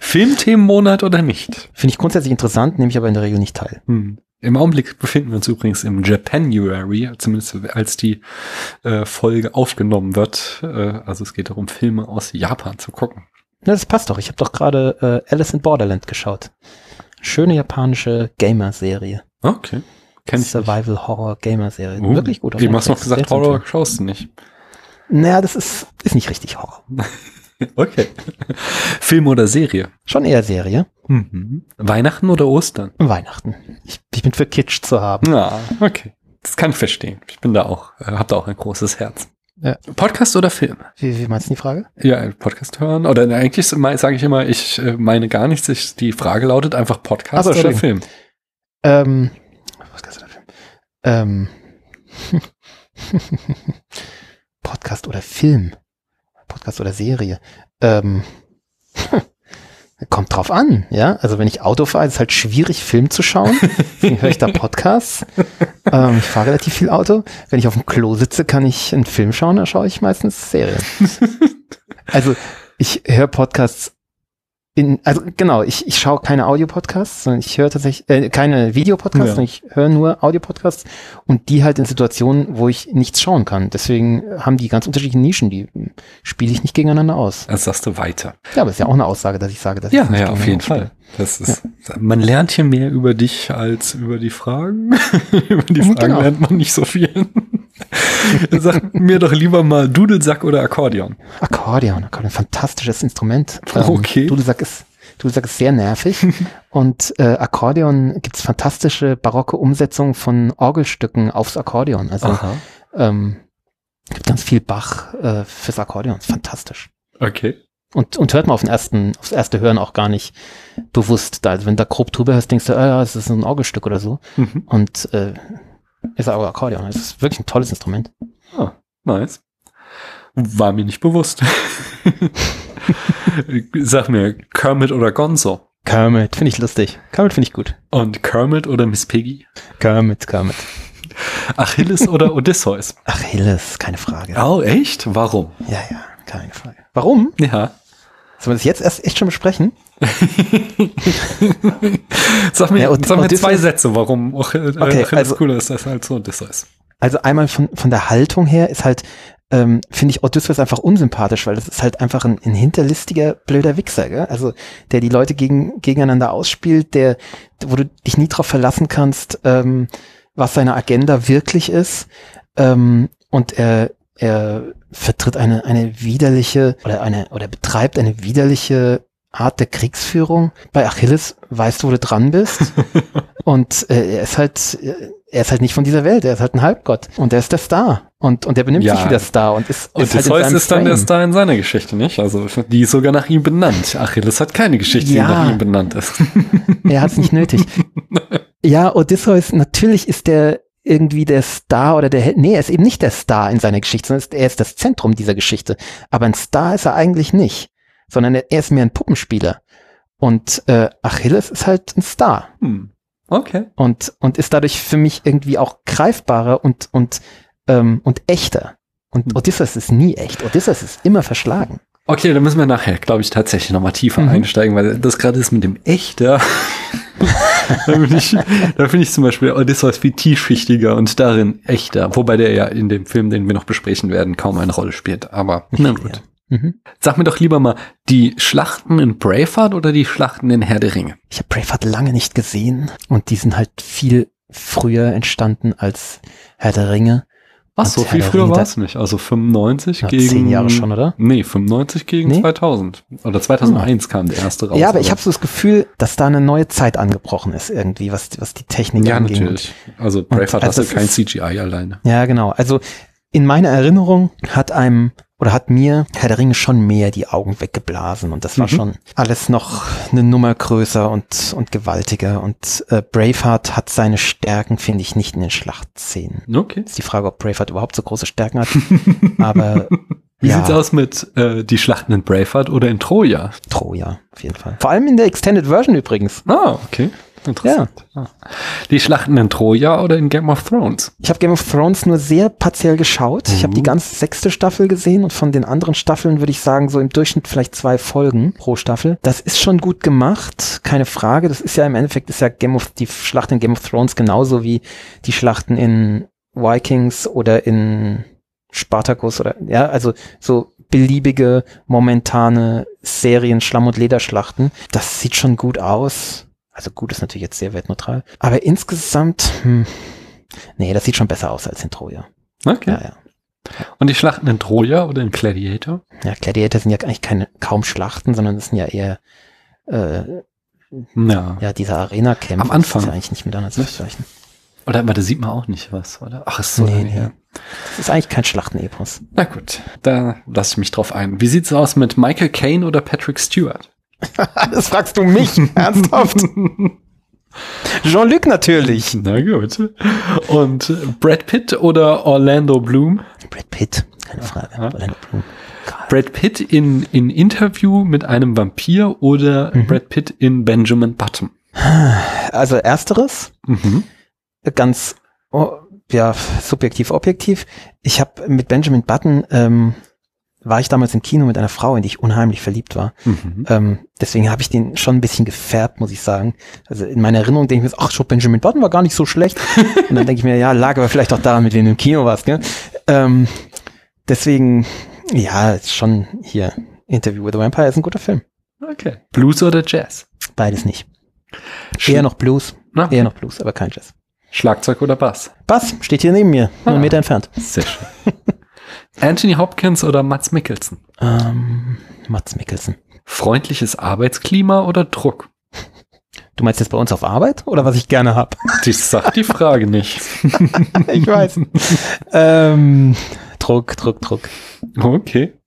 Filmthemenmonat oder nicht? Finde ich grundsätzlich interessant, nehme ich aber in der Regel nicht teil. Hm. Im Augenblick befinden wir uns übrigens im Japanuary, zumindest als die äh, Folge aufgenommen wird. Äh, also es geht darum, Filme aus Japan zu gucken. Ja, das passt doch. Ich habe doch gerade äh, Alice in Borderland geschaut. Schöne japanische Gamer-Serie. Okay. Kenn ich nicht. Survival-Horror-Gamer-Serie. Uh, Wirklich gut. auf Eben hast du noch gesagt, Horror schaust du nicht. Naja, das ist, ist nicht richtig Horror. (laughs) Okay. Film oder Serie? Schon eher Serie. Mhm. Weihnachten oder Ostern? Weihnachten. Ich, ich bin für Kitsch zu haben. Ja, okay. Das kann ich verstehen. Ich bin da auch, äh, hab da auch ein großes Herz. Ja. Podcast oder Film? Wie, wie meinst du die Frage? Ja, Podcast hören. Oder eigentlich sage ich immer, ich äh, meine gar nichts. Ich, die Frage lautet einfach Podcast so, oder. Film. Ähm, (laughs) Podcast oder Film? Ähm, Podcast oder Film? Podcast oder Serie? Ähm, (laughs) kommt drauf an, ja. Also wenn ich Auto fahre, ist es halt schwierig, Film zu schauen. Deswegen höre ich da (laughs) Podcasts. Ähm, ich fahre relativ viel Auto. Wenn ich auf dem Klo sitze, kann ich einen Film schauen, da schaue ich meistens Serien. (laughs) Also ich höre Podcasts in, also genau, ich, ich schaue keine Audio-Podcasts, sondern ich höre tatsächlich, äh, keine Videopodcasts, Ja. sondern ich höre nur Audio-Podcasts und die halt in Situationen, wo ich nichts schauen kann. Deswegen haben die ganz unterschiedliche Nischen, die spiele ich nicht gegeneinander aus. Also sagst du weiter. Ja, aber ist ja auch eine Aussage, dass ich sage, dass Ja, ich nicht ja, auf jeden Fall. Das ist, man lernt hier mehr über dich als über die Fragen. (laughs) über die Fragen Genau. lernt man nicht so viel. (laughs) Sag mir doch lieber mal Dudelsack oder Akkordeon. Akkordeon, Akkordeon, fantastisches Instrument. (laughs) Okay. Dudelsack ist, Dudelsack ist sehr nervig (laughs) und äh, Akkordeon gibt's fantastische barocke Umsetzungen von Orgelstücken aufs Akkordeon. Also Aha. ähm, gibt ganz viel Bach äh, fürs Akkordeon. Fantastisch. Okay. Und, und hört man auf den ersten, aufs erste Hören auch gar nicht bewusst. Da, also wenn du da grob drüber hörst, denkst du, ah, ja, es ist ein Orgelstück oder so. Mhm. Und äh, ist aber Akkordeon. Es ist wirklich ein tolles Instrument. Ah, nice. War mir nicht bewusst. (laughs) Sag mir, Kermit oder Gonzo? Kermit, finde ich lustig. Kermit finde ich gut. Und Kermit oder Miss Piggy? Kermit, Kermit. Achilles oder (laughs) Odysseus? Achilles, keine Frage. Oh, echt? Warum? Ja, ja, keine Frage. Warum? Ja. Sollen wir das jetzt erst echt schon besprechen? (laughs) Sag mir, Ja, und- sag mir zwei Sätze, warum auch, äh, Okay, also- cooler ist als als Odysseus. Also einmal von, von der Haltung her ist halt, ähm, finde ich Odysseus einfach unsympathisch, weil das ist halt einfach ein, ein hinterlistiger, blöder Wichser, gell? Also der die Leute gegen, gegeneinander ausspielt, der, wo du dich nie drauf verlassen kannst, ähm, was seine Agenda wirklich ist. Ähm, und er, er vertritt eine, eine widerliche oder eine, oder betreibt eine widerliche Art der Kriegsführung. Bei Achilles weißt du, wo du dran bist. (laughs) und äh, er ist halt, äh, er ist halt nicht von dieser Welt, er ist halt ein Halbgott. Und er ist der Star. Und, und er benimmt Ja. sich wie der Star und ist, Und ist halt Odysseus seinem ist dann der Frame. Star in seiner Geschichte, nicht? Also die ist sogar nach ihm benannt. Achilles hat keine Geschichte, Ja. die nach ihm benannt ist. (laughs) Er hat es nicht nötig. (laughs) ja, Odysseus, natürlich ist der irgendwie der Star oder der, Held- nee, er ist eben nicht der Star in seiner Geschichte, sondern er ist das Zentrum dieser Geschichte. Aber ein Star ist er eigentlich nicht, sondern er, er ist mehr ein Puppenspieler. Und äh, Achilles ist halt ein Star. Hm. Okay. und, und ist dadurch für mich irgendwie auch greifbarer und, und, ähm, und echter. Und Hm. Odysseus ist nie echt. Odysseus ist immer verschlagen. Okay, dann müssen wir nachher, glaube ich, tatsächlich nochmal tiefer Mhm. einsteigen, weil das gerade ist mit dem Echter. (laughs) da bin ich, da finde ich zum Beispiel Odysseus viel tiefschichtiger und darin echter, wobei der ja in dem Film, den wir noch besprechen werden, kaum eine Rolle spielt. Aber na gut. Mhm. Sag mir doch lieber mal, die Schlachten in Braveheart oder die Schlachten in Herr der Ringe? Ich habe Braveheart lange nicht gesehen und die sind halt viel früher entstanden als Herr der Ringe. Ach, Und so viel früher war es nicht. Also 95 Ja, gegen... zehn Jahre schon, oder? Nee, 95 gegen Nee? 2000. Oder 2001 kam der erste raus. ja, aber ich habe so das Gefühl, dass da eine neue Zeit angebrochen ist irgendwie, was, was die Technik Ja, angeht. natürlich. Also Braveheart also hast du es kein ist- CGI alleine. Ja, genau. Also in meiner Erinnerung hat einem oder hat mir Herr der Ringe schon mehr die Augen weggeblasen und das war Mhm. schon alles noch eine Nummer größer und, und gewaltiger und äh, Braveheart hat seine Stärken, finde ich, nicht in den Schlachtszenen. Okay. Ist die Frage, ob Braveheart überhaupt so große Stärken hat, (laughs) aber Wie ja, sieht's aus mit äh, die Schlachten in Braveheart oder in Troja? Troja, auf jeden Fall. Vor allem in der Extended Version übrigens. Ah, okay. Interessant. Ah. Die Schlachten in Troja oder in Game of Thrones? Ich habe Game of Thrones nur sehr partiell geschaut. Ich habe Mhm. die ganze sechste Staffel gesehen und von den anderen Staffeln würde ich sagen, so im Durchschnitt vielleicht zwei Folgen pro Staffel. Das ist schon gut gemacht, keine Frage. Das ist ja im Endeffekt ist ja Game of die Schlacht in Game of Thrones genauso wie die Schlachten in Vikings oder in Spartacus oder ja, also so beliebige momentane Serien Schlamm und Lederschlachten. Das sieht schon gut aus. Also gut ist natürlich jetzt sehr wertneutral, aber insgesamt hm, Nee, das sieht schon besser aus als in Troja. Okay. Ja, ja. Und die Schlachten in Troja oder in Gladiator? Ja, Gladiator sind ja eigentlich keine kaum Schlachten, sondern das sind ja eher äh, Ja. ja diese Arena-Kämpfe. Am Anfang. Das ist ja eigentlich nicht miteinander zu vergleichen. Oder aber da sieht man auch nicht was, oder? Ach, ist so Nee, nee. her. Das ist eigentlich kein Schlachtenepos. Na gut, da lasse ich mich drauf ein. Wie sieht's aus mit Michael Caine oder Patrick Stewart? (laughs) das fragst du mich, (laughs) ernsthaft? Jean-Luc natürlich. Na gut. Und Brad Pitt oder Orlando Bloom? Brad Pitt, keine Frage. Ja. Orlando Bloom. Brad Pitt in, in Interview mit einem Vampir oder Mhm. Brad Pitt in Benjamin Button? Also ersteres, Mhm. ganz oh, ja subjektiv objektiv. Ich habe mit Benjamin Button ähm, war ich damals im Kino mit einer Frau, in die ich unheimlich verliebt war. Mhm. Ähm, deswegen habe ich den schon ein bisschen gefärbt, muss ich sagen. Also in meiner Erinnerung denke ich mir, ach, schon Benjamin Button war gar nicht so schlecht. Und dann denke ich mir, ja, lag aber vielleicht auch daran, mit wem du im Kino warst. Gell? Ähm, deswegen, ja, ist schon hier Interview with the Vampire ist ein guter Film. Okay. Blues oder Jazz? Beides nicht. Sch Eher noch Blues, Na, eher noch Blues, aber kein Jazz. Schlagzeug oder Bass? Bass steht hier neben mir, Ah. einen Meter entfernt. Sehr schön. (laughs) Anthony Hopkins oder Mats Mikkelsen? Ähm, Mats Mikkelsen. Freundliches Arbeitsklima oder Druck? Du meinst jetzt bei uns auf Arbeit oder was ich gerne hab? (laughs) Das sagt die Frage nicht. (laughs) ich weiß. ähm, Druck, Druck, Druck. Okay.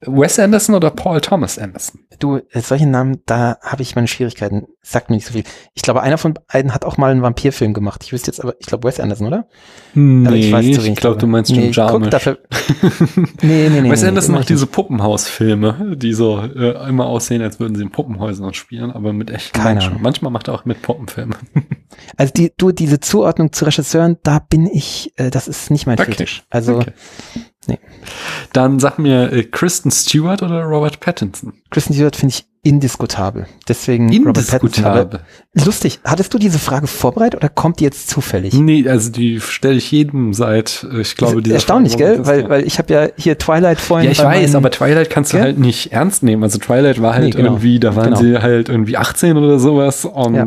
Wes Anderson oder Paul Thomas Anderson? Du, äh, solche Namen, da habe ich meine Schwierigkeiten. Sagt mir nicht so viel. Ich glaube, einer von beiden hat auch mal einen Vampirfilm gemacht. Ich wüsste jetzt aber, ich glaube Wes Anderson, oder? Nee, Aber ich, wenig glaube, du darüber. meinst nee, Jim Jarmusch. guck, dafür, (laughs) nee, nee, nee. Wes nee, Anderson immer macht diese Puppenhausfilme, die so äh, immer aussehen, als würden sie in Puppenhäusern spielen, aber mit echten Keine Menschen. Ahnung. Manchmal macht er auch mit Puppenfilmen. (laughs) Also die, du, diese Zuordnung zu Regisseuren, da bin ich, äh, das ist nicht mein Okay. Fetisch. Also Okay. Nee. Dann sag mir äh, Kristen Stewart oder Robert Pattinson? Kristen Stewart finde ich indiskutabel. Deswegen Indiskutabel. lustig, hattest du diese Frage vorbereitet oder kommt die jetzt zufällig? Nee, also die stelle ich jedem seit, äh, ich glaube, Ist diese Erstaunlich, Frage- gell? Weil, weil ich habe ja hier Twilight vorhin. Ja, ich weiß, aber Twilight kannst du Gell? halt nicht ernst nehmen. Also Twilight war halt Nee, genau. irgendwie, da waren Genau. sie halt irgendwie 18 oder sowas und Ja.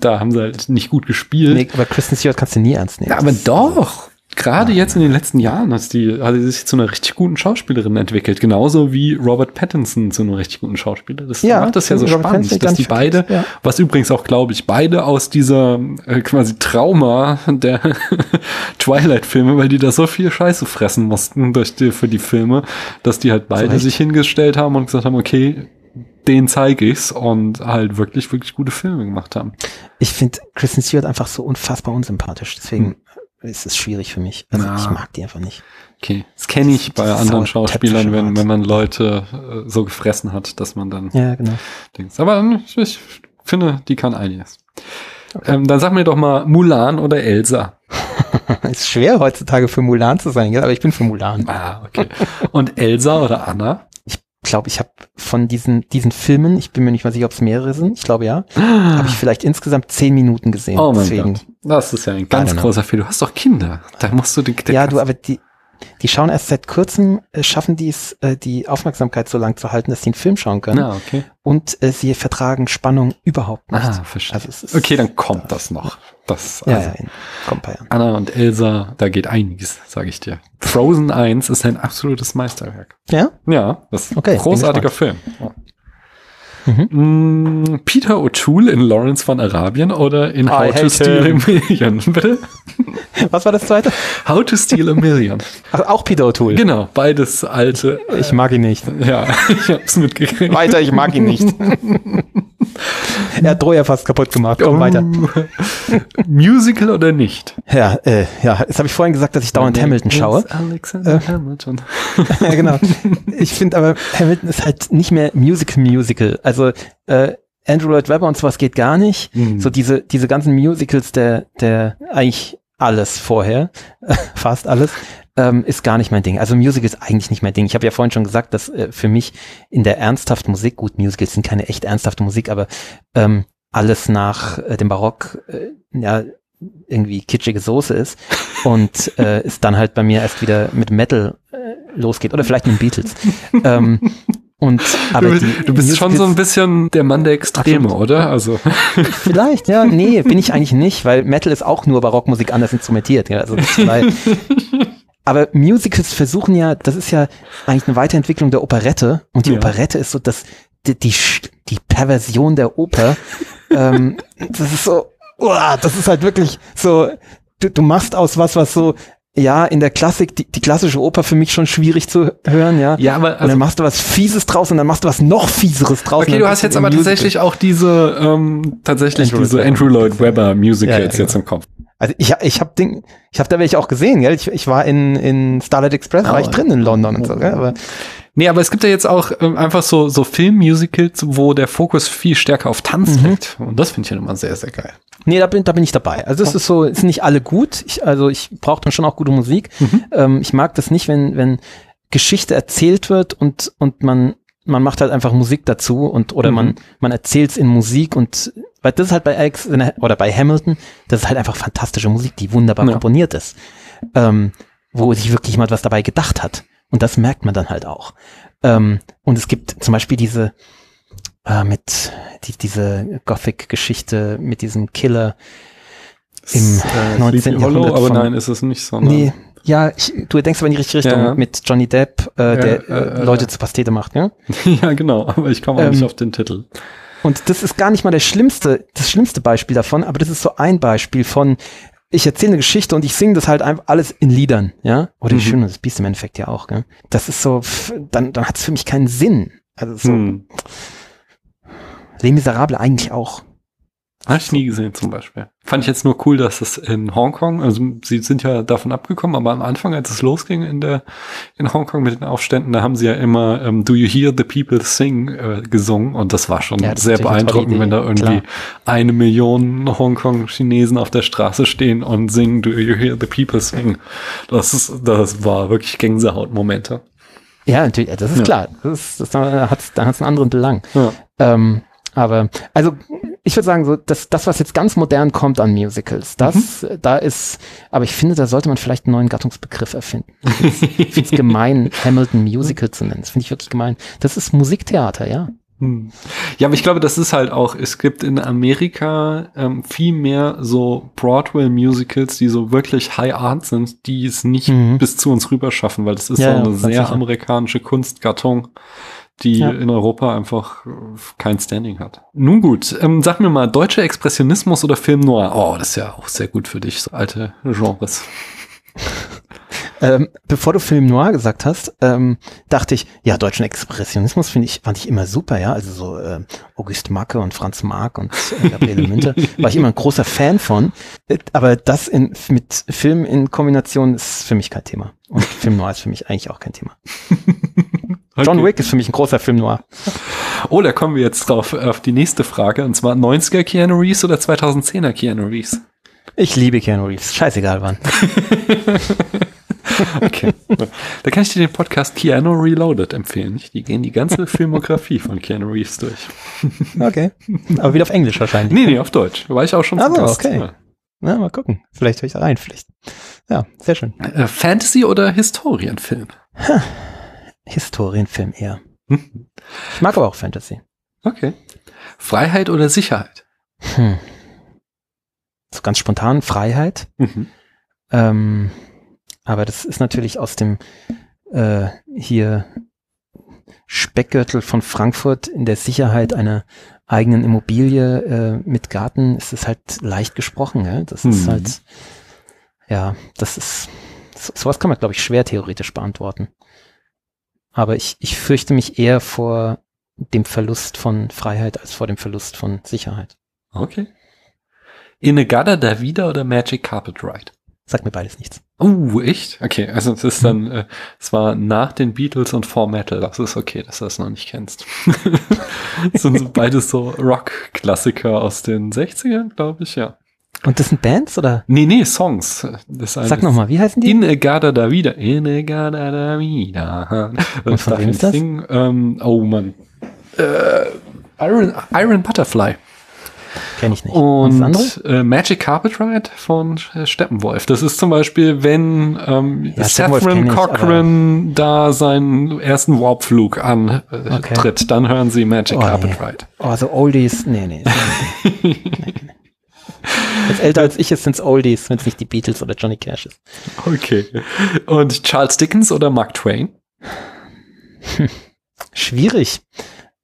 da haben sie halt nicht gut gespielt. Nee, aber Kristen Stewart kannst du nie ernst nehmen. Ja, aber doch. Gerade jetzt in den letzten Jahren hat die, hat sie sich zu einer richtig guten Schauspielerin entwickelt. Genauso wie Robert Pattinson zu einem richtig guten Schauspieler. Das Ja, macht das ja so Robert Pattinson spannend, gar dass die beide, ja. was übrigens auch, glaube ich, beide aus dieser äh, quasi Trauma der (laughs) Twilight-Filme, weil die da so viel Scheiße fressen mussten durch die, für die Filme, dass die halt beide Recht. sich hingestellt haben und gesagt haben, okay, den zeige ich's und halt wirklich, wirklich gute Filme gemacht haben. Ich finde Kristen Stewart einfach so unfassbar unsympathisch. Deswegen ist es schwierig für mich. Also Ja. ich mag die einfach nicht. Okay, das kenne ich bei Diese anderen Schauspielern, wenn, wenn man Leute äh, so gefressen hat, dass man dann Ja, genau. denkt. Aber ähm, ich, finde, die kann einiges. Ähm, dann sag mir doch mal Mulan oder Elsa. (laughs) ist schwer heutzutage für Mulan zu sein, gell? aber ich bin für Mulan. Ah, okay. Und Elsa oder Anna? Ich glaube, ich habe von diesen, diesen Filmen, ich bin mir nicht mal sicher, ob es mehrere sind, ich glaube ja, habe ich vielleicht insgesamt zehn Minuten gesehen. Oh mein Deswegen, Gott. Das ist ja ein ganz großer Fehler. Du hast doch Kinder. Da musst du die, der Ja, du, aber die, die schauen erst seit kurzem, äh, schaffen die es, äh, die Aufmerksamkeit so lang zu halten, dass sie einen Film schauen können. Ja, okay. Und äh, sie vertragen Spannung überhaupt nicht. Ah, verstehe. Also okay, dann kommt das noch. Das, Ja, also, ja. Anna und Elsa, da geht einiges, sage ich dir. Frozen 1 ist ein absolutes Meisterwerk. Ja? Ja, das ist Okay, ein großartiger Film. Ja. Mhm. Peter O'Toole in Lawrence von Arabien oder in I How to hate Steal him. a Million. (laughs) Bitte? Was war das zweite? How to Steal a Million. Ach, auch Peter O'Toole. Genau, beides alte. Ich mag ihn nicht. (laughs) Ja, ich hab's mitgekriegt. Weiter, ich mag ihn nicht. (laughs) er hat Troja fast kaputt gemacht. Komm weiter. Musical oder nicht? Ja, äh, ja, jetzt habe ich vorhin gesagt, dass ich dauernd Hamilton schaue. Alexander Äh. Hamilton. (laughs) ja, genau. Ich finde aber, Hamilton ist halt nicht mehr Musical-Musical. Also äh, Andrew Lloyd Webber und sowas geht gar nicht. Mhm. So diese, diese ganzen Musicals, der, der eigentlich alles vorher, (laughs) fast alles, ähm, ist gar nicht mein Ding. Also Musical ist eigentlich nicht mein Ding. Ich habe ja vorhin schon gesagt, dass äh, für mich in der ernsthaften Musik, gut, Musicals sind keine echt ernsthafte Musik, aber ähm, alles nach äh, dem Barock, äh, ja, irgendwie kitschige Soße ist (laughs) und äh, es dann halt bei mir erst wieder mit Metal äh, losgeht oder vielleicht mit den Beatles. ähm, und aber Du, du bist schon so ein bisschen der Mann der Extreme, Absolut. oder? Also, (laughs) (laughs) Vielleicht, ja. Nee, bin ich eigentlich nicht, weil Metal ist auch nur Barockmusik anders instrumentiert. Ja, also, aber Musicals versuchen ja, das ist ja eigentlich eine Weiterentwicklung der Operette. Und die Ja. Operette ist so das, die, die, die Perversion der Oper. (laughs) ähm, das ist so, uah, das ist halt wirklich so, du, du machst aus was, was so, ja, in der Klassik, die, die klassische Oper für mich schon schwierig zu hören, ja. ja, aber und also, dann machst du was Fieses draus und dann machst du was noch Fieseres draus. okay, und du hast jetzt aber Musical. tatsächlich auch diese, ähm, tatsächlich Andrew Lloyd diese Webber. Andrew Lloyd Webber Musicals Ja, ja, jetzt im Kopf. Also ich, ich habe Ding, ich habe da welche auch gesehen, gell? Ich, ich war in, in Starlight Express, war Oh. ich drin in London und so, gell? Aber Nee, aber es gibt ja jetzt auch ähm, einfach so, so Filmmusicals, wo der Fokus viel stärker auf Tanz Mhm. liegt. Und das finde ich ja immer sehr, sehr geil. nee, da bin, da bin ich dabei. Also es ist so, es sind nicht alle gut. Ich, also ich brauche dann schon auch gute Musik. Ähm, ich mag das nicht, wenn, wenn Geschichte erzählt wird und, und man, man macht halt einfach Musik dazu und oder Mhm. man, man erzählt es in Musik und weil das ist halt bei Alex oder bei Hamilton, das ist halt einfach fantastische Musik, die wunderbar Ja. komponiert ist. Ähm, wo sich wirklich jemand was dabei gedacht hat. Und das merkt man dann halt auch. Ähm, und es gibt zum Beispiel diese äh, mit die, diese Gothic-Geschichte mit diesem Killer. Im äh, 19. Sleepy Hollow, Jahrhundert aber von- nein, ist es nicht, sondern Nee, ja, ich, du denkst aber in die richtige Richtung Ja. mit Johnny Depp, äh, der äh, äh, Leute zu Pastete macht, ja? (laughs) ja, genau, aber ich komme auch Ähm, nicht auf den Titel. Und das ist gar nicht mal der schlimmste, das schlimmste Beispiel davon, aber das ist so ein Beispiel von, ich erzähle eine Geschichte und ich singe das halt einfach alles in Liedern, ja? Oder Mhm. die Schöne, das Biest im Endeffekt ja auch, gell? Das ist so, dann, dann hat es für mich keinen Sinn. Also so, Hm. Les Miserables eigentlich auch. Habe ich nie gesehen zum Beispiel. Fand ich jetzt nur cool, dass es in Hongkong, also sie sind ja davon abgekommen, aber am Anfang, als es losging in der in Hongkong mit den Aufständen, da haben sie ja immer ähm, Do You Hear the People Sing äh, gesungen und das war schon Ja, das sehr beeindruckend, wenn da irgendwie klar. eine Million Hongkong-Chinesen auf der Straße stehen und singen Do You Hear the People Sing. Das ist, das war wirklich Gänsehautmomente. Ja, natürlich, das ist Ja. klar. Das ist, das hat, da hat es einen anderen Belang. Ja. Ähm, aber, also, ich würde sagen, so, das, das, was jetzt ganz modern kommt an Musicals, das, Mhm. da ist, aber ich finde, da sollte man vielleicht einen neuen Gattungsbegriff erfinden. Ich finde es gemein, (laughs) Hamilton Musical zu nennen. Das finde ich wirklich gemein. Das ist Musiktheater, ja. Hm. Ja, aber ich glaube, das ist halt auch, es gibt in Amerika ähm, viel mehr so Broadway-Musicals, die so wirklich High Art sind, die es nicht Mhm. bis zu uns rüber schaffen, weil das ist Ja, so ja, eine ganz sehr sicher. amerikanische Kunstgattung, die Ja. in Europa einfach äh, kein Standing hat. Nun gut, ähm, sag mir mal, deutscher Expressionismus oder Film Noir? Oh, das ist ja auch sehr gut für dich, so alte Genres. (laughs) Ähm, bevor du Film Noir gesagt hast, ähm, dachte ich, ja, deutschen Expressionismus finde ich, fand ich immer super, ja. Also so äh, August Macke und Franz Marc und äh, Gabriele Münter, (laughs) war ich immer ein großer Fan von. Äh, Aber das in, mit Film in Kombination ist für mich kein Thema. Und (laughs) Film Noir ist für mich eigentlich auch kein Thema. (laughs) John Okay. Wick ist für mich ein großer Film Noir. Oh, da kommen wir jetzt drauf auf die nächste Frage, und zwar 90er Keanu Reeves oder 2010er Keanu Reeves? Ich liebe Keanu Reeves, scheißegal wann. Okay. da kann ich dir den Podcast Keanu Reloaded empfehlen. Die gehen die ganze Filmografie von Keanu Reeves durch. Okay. Aber wieder auf Englisch wahrscheinlich. Nee, nee, auf Deutsch. War ich auch schon so, Gast. okay. Na, mal gucken. Vielleicht höre ich da rein, vielleicht. Ja, sehr schön. Äh, Fantasy oder Historienfilm? Historienfilm eher. Hm. Ich mag aber auch Fantasy. Okay. Freiheit oder Sicherheit? Hm. So ganz spontan Freiheit. Mhm. Ähm, aber das ist natürlich aus dem äh, hier Speckgürtel von Frankfurt in der Sicherheit einer eigenen Immobilie äh, mit Garten ist es halt leicht gesprochen. Ja? Das ist Mhm. halt, ja, das ist, so, sowas kann man, glaube ich, schwer theoretisch beantworten. Aber ich, ich fürchte mich eher vor dem Verlust von Freiheit als vor dem Verlust von Sicherheit. Okay. Inegada Davida oder Magic Carpet Ride? Sagt mir beides nichts. Oh, echt? Okay, also es ist dann, äh, es war nach den Beatles und For Metal. Das ist okay, dass du das noch nicht kennst. (laughs) das sind so beides so Rock-Klassiker aus den 60ern, glaube ich, ja. Und das sind Bands oder? Nee, nee, Songs. Das Sag nochmal, wie heißen die? Inegada Davida. Inegada Davida. Und (laughs) von wem ist das? Ähm, oh Mann. Äh, Iron, Iron Butterfly. Kenn ich nicht. Und äh, Magic Carpet Ride von äh, Steppenwolf. Das ist zum Beispiel, wenn ähm, Ja, ich, Cochran da seinen ersten Warpflug antritt, äh, Okay. dann hören sie Magic Oh, Carpet nee. Ride. Oh, so Oldies. Nee, nee. nee, nee, nee. Jetzt älter als ich ist, sind's Oldies, wenn es nicht die Beatles oder Johnny Cash ist. Okay. Und Charles Dickens oder Mark Twain? Schwierig.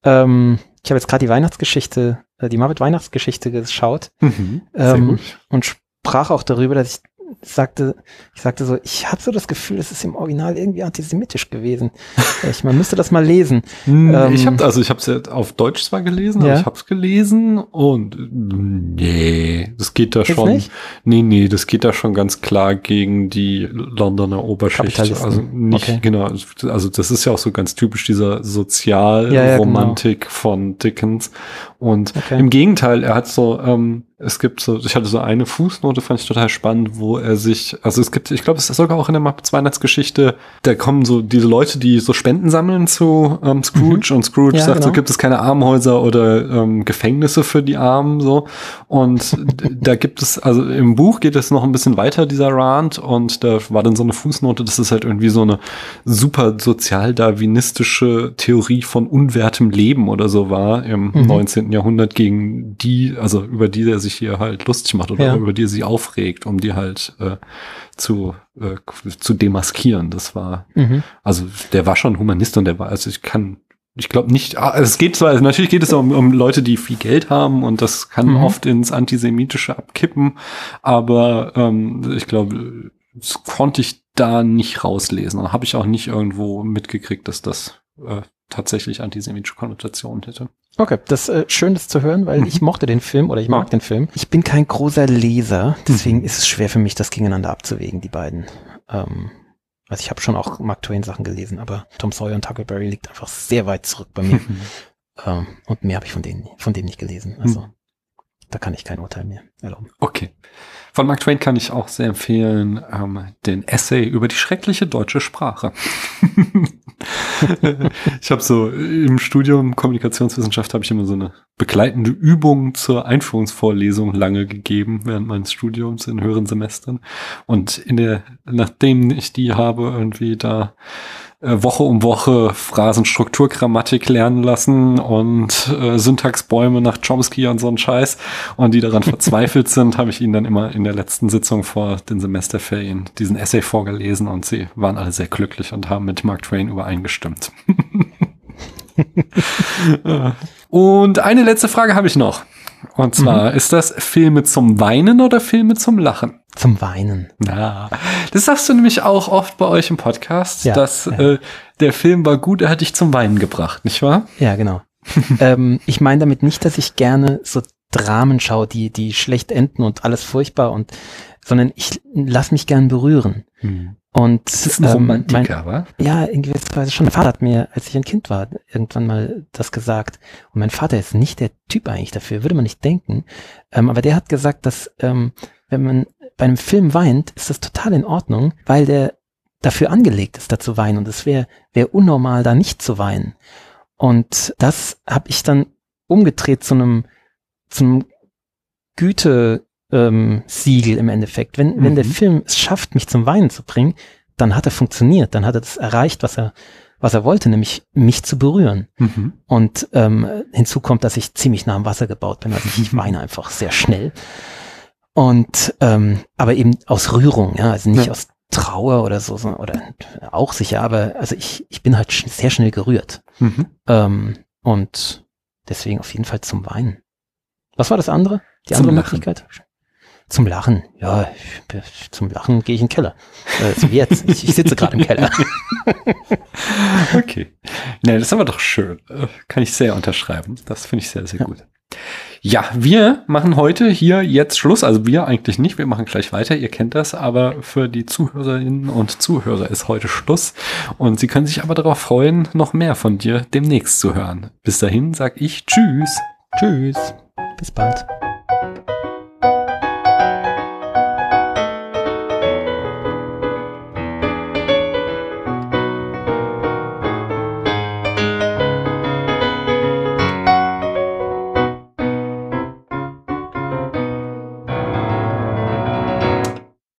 Ähm, ich habe jetzt gerade die Weihnachtsgeschichte, die Muppet Weihnachtsgeschichte geschaut Mhm. Ähm, und sprach auch darüber, dass ich sagte, ich sagte so, ich habe so das Gefühl, es ist im Original irgendwie antisemitisch gewesen. (laughs) ich, man müsste das mal lesen. Hm, ähm, ich habe also ich habe es ja auf Deutsch zwar gelesen, Ja. aber ich habe es gelesen und nee, das geht da Jetzt schon. nicht? Nee, nee, das geht da schon ganz klar gegen die Londoner Oberschicht. Also nicht Okay. genau, also das ist ja auch so ganz typisch dieser Ja, ja, Sozialromantik von Dickens und Okay. im Gegenteil, er hat so ähm, es gibt so, ich hatte so eine Fußnote, fand ich total spannend, wo er sich, also es gibt, ich glaube, es ist sogar auch in der Muppets Weihnachtsgeschichte, da kommen so diese Leute, die so Spenden sammeln zu ähm, Scrooge und Scrooge Mhm. Ja, sagt so, genau. gibt es keine Armenhäuser oder ähm, Gefängnisse für die Armen so und da gibt es, also im Buch geht es noch ein bisschen weiter, dieser Rant und da war dann so eine Fußnote, dass es halt irgendwie so eine super sozialdarwinistische Theorie von unwertem Leben oder so war im Mhm. 19. Jahrhundert gegen die, also über die er sich hier halt lustig macht oder Ja. über die sich aufregt, um die halt äh, zu, äh, zu demaskieren. Das war, Mhm. also der war schon Humanist und der war, also ich kann, ich glaube nicht, ah, es geht zwar, also natürlich geht es um, um Leute, die viel Geld haben und das kann Mhm. oft ins Antisemitische abkippen, aber ähm, ich glaube, das konnte ich da nicht rauslesen. Und habe ich auch nicht irgendwo mitgekriegt, dass das äh, tatsächlich antisemitische Konnotationen hätte. Okay, das äh, schön, das zu hören, weil Mhm. ich mochte den Film oder ich mag Ja. den Film. Ich bin kein großer Leser, deswegen Mhm. ist es schwer für mich, das gegeneinander abzuwägen, die beiden. Ähm, also ich habe schon auch Mark Twain Sachen gelesen, aber Tom Sawyer und Huckleberry liegt einfach sehr weit zurück bei mir. (laughs) ähm, und mehr habe ich von denen, von dem nicht gelesen. Also Mhm. Da kann ich kein Urteil mehr erlauben. Okay. Von Mark Twain kann ich auch sehr empfehlen ähm, den Essay über die schreckliche deutsche Sprache. (laughs) ich habe so im Studium Kommunikationswissenschaft habe ich immer so eine begleitende Übung zur Einführungsvorlesung lange gegeben während meines Studiums in höheren Semestern und in der nachdem ich die habe irgendwie da Woche um Woche Phrasenstruktur, Grammatik lernen lassen und äh, Syntaxbäume nach Chomsky und so ein Scheiß und die daran (laughs) verzweifelt sind, habe ich ihnen dann immer in der letzten Sitzung vor den Semesterferien diesen Essay vorgelesen und sie waren alle sehr glücklich und haben mit Mark Twain übereingestimmt. (laughs) Äh, und eine letzte Frage habe ich noch. Und zwar, ist das Filme zum Weinen oder Filme zum Lachen? Zum Weinen. Na, das sagst du nämlich auch oft bei euch im Podcast, Ja, dass ja. Äh, der Film war gut, er hat dich zum Weinen gebracht, nicht wahr? Ja, genau. (laughs) ähm, ich meine damit nicht, dass ich gerne so Dramen schaue, die, die schlecht enden und alles furchtbar und, sondern ich lass mich gern berühren. Und Das ist ein ähm, Romantiker? Mein, ja, in gewisser Weise schon. Mein Vater hat mir, als ich ein Kind war, irgendwann mal das gesagt. Und mein Vater ist nicht der Typ eigentlich dafür, würde man nicht denken. Ähm, aber der hat gesagt, dass ähm, wenn man bei einem Film weint, ist das total in Ordnung, weil der dafür angelegt ist, da zu weinen. Und es wäre wär unnormal, da nicht zu weinen. Und das habe ich dann umgedreht zu einem, zu einem Güte, ähm, Siegel im Endeffekt. Wenn, wenn der Mhm. Film es schafft, mich zum Weinen zu bringen, dann hat er funktioniert, dann hat er das erreicht, was er, was er wollte, nämlich mich zu berühren. Mhm. Und ähm, hinzu kommt, dass ich ziemlich nah am Wasser gebaut bin, also ich (laughs) weine einfach sehr schnell. Und ähm, aber eben aus Rührung, ja, also nicht Ja. aus Trauer oder so, oder auch sicher, aber also ich, ich bin halt sehr schnell gerührt. Mhm. Ähm, und deswegen auf jeden Fall zum Weinen. Was war das andere? Die Zum andere Lachen. Möglichkeit? Zum Lachen. Ja, ich, zum Lachen gehe ich in den Keller. Äh, so wie jetzt. Ich, ich sitze gerade im Keller. (laughs) Okay. Ne, das ist aber doch schön. Äh, Kann ich sehr unterschreiben. Das finde ich sehr, sehr Ja. gut. Ja, wir machen heute hier jetzt Schluss. Also wir eigentlich nicht. Wir machen gleich weiter. Ihr kennt das. Aber für die Zuhörerinnen und Zuhörer ist heute Schluss. Und sie können sich aber darauf freuen, noch mehr von dir demnächst zu hören. Bis dahin sag ich Tschüss. Tschüss. Bis bald.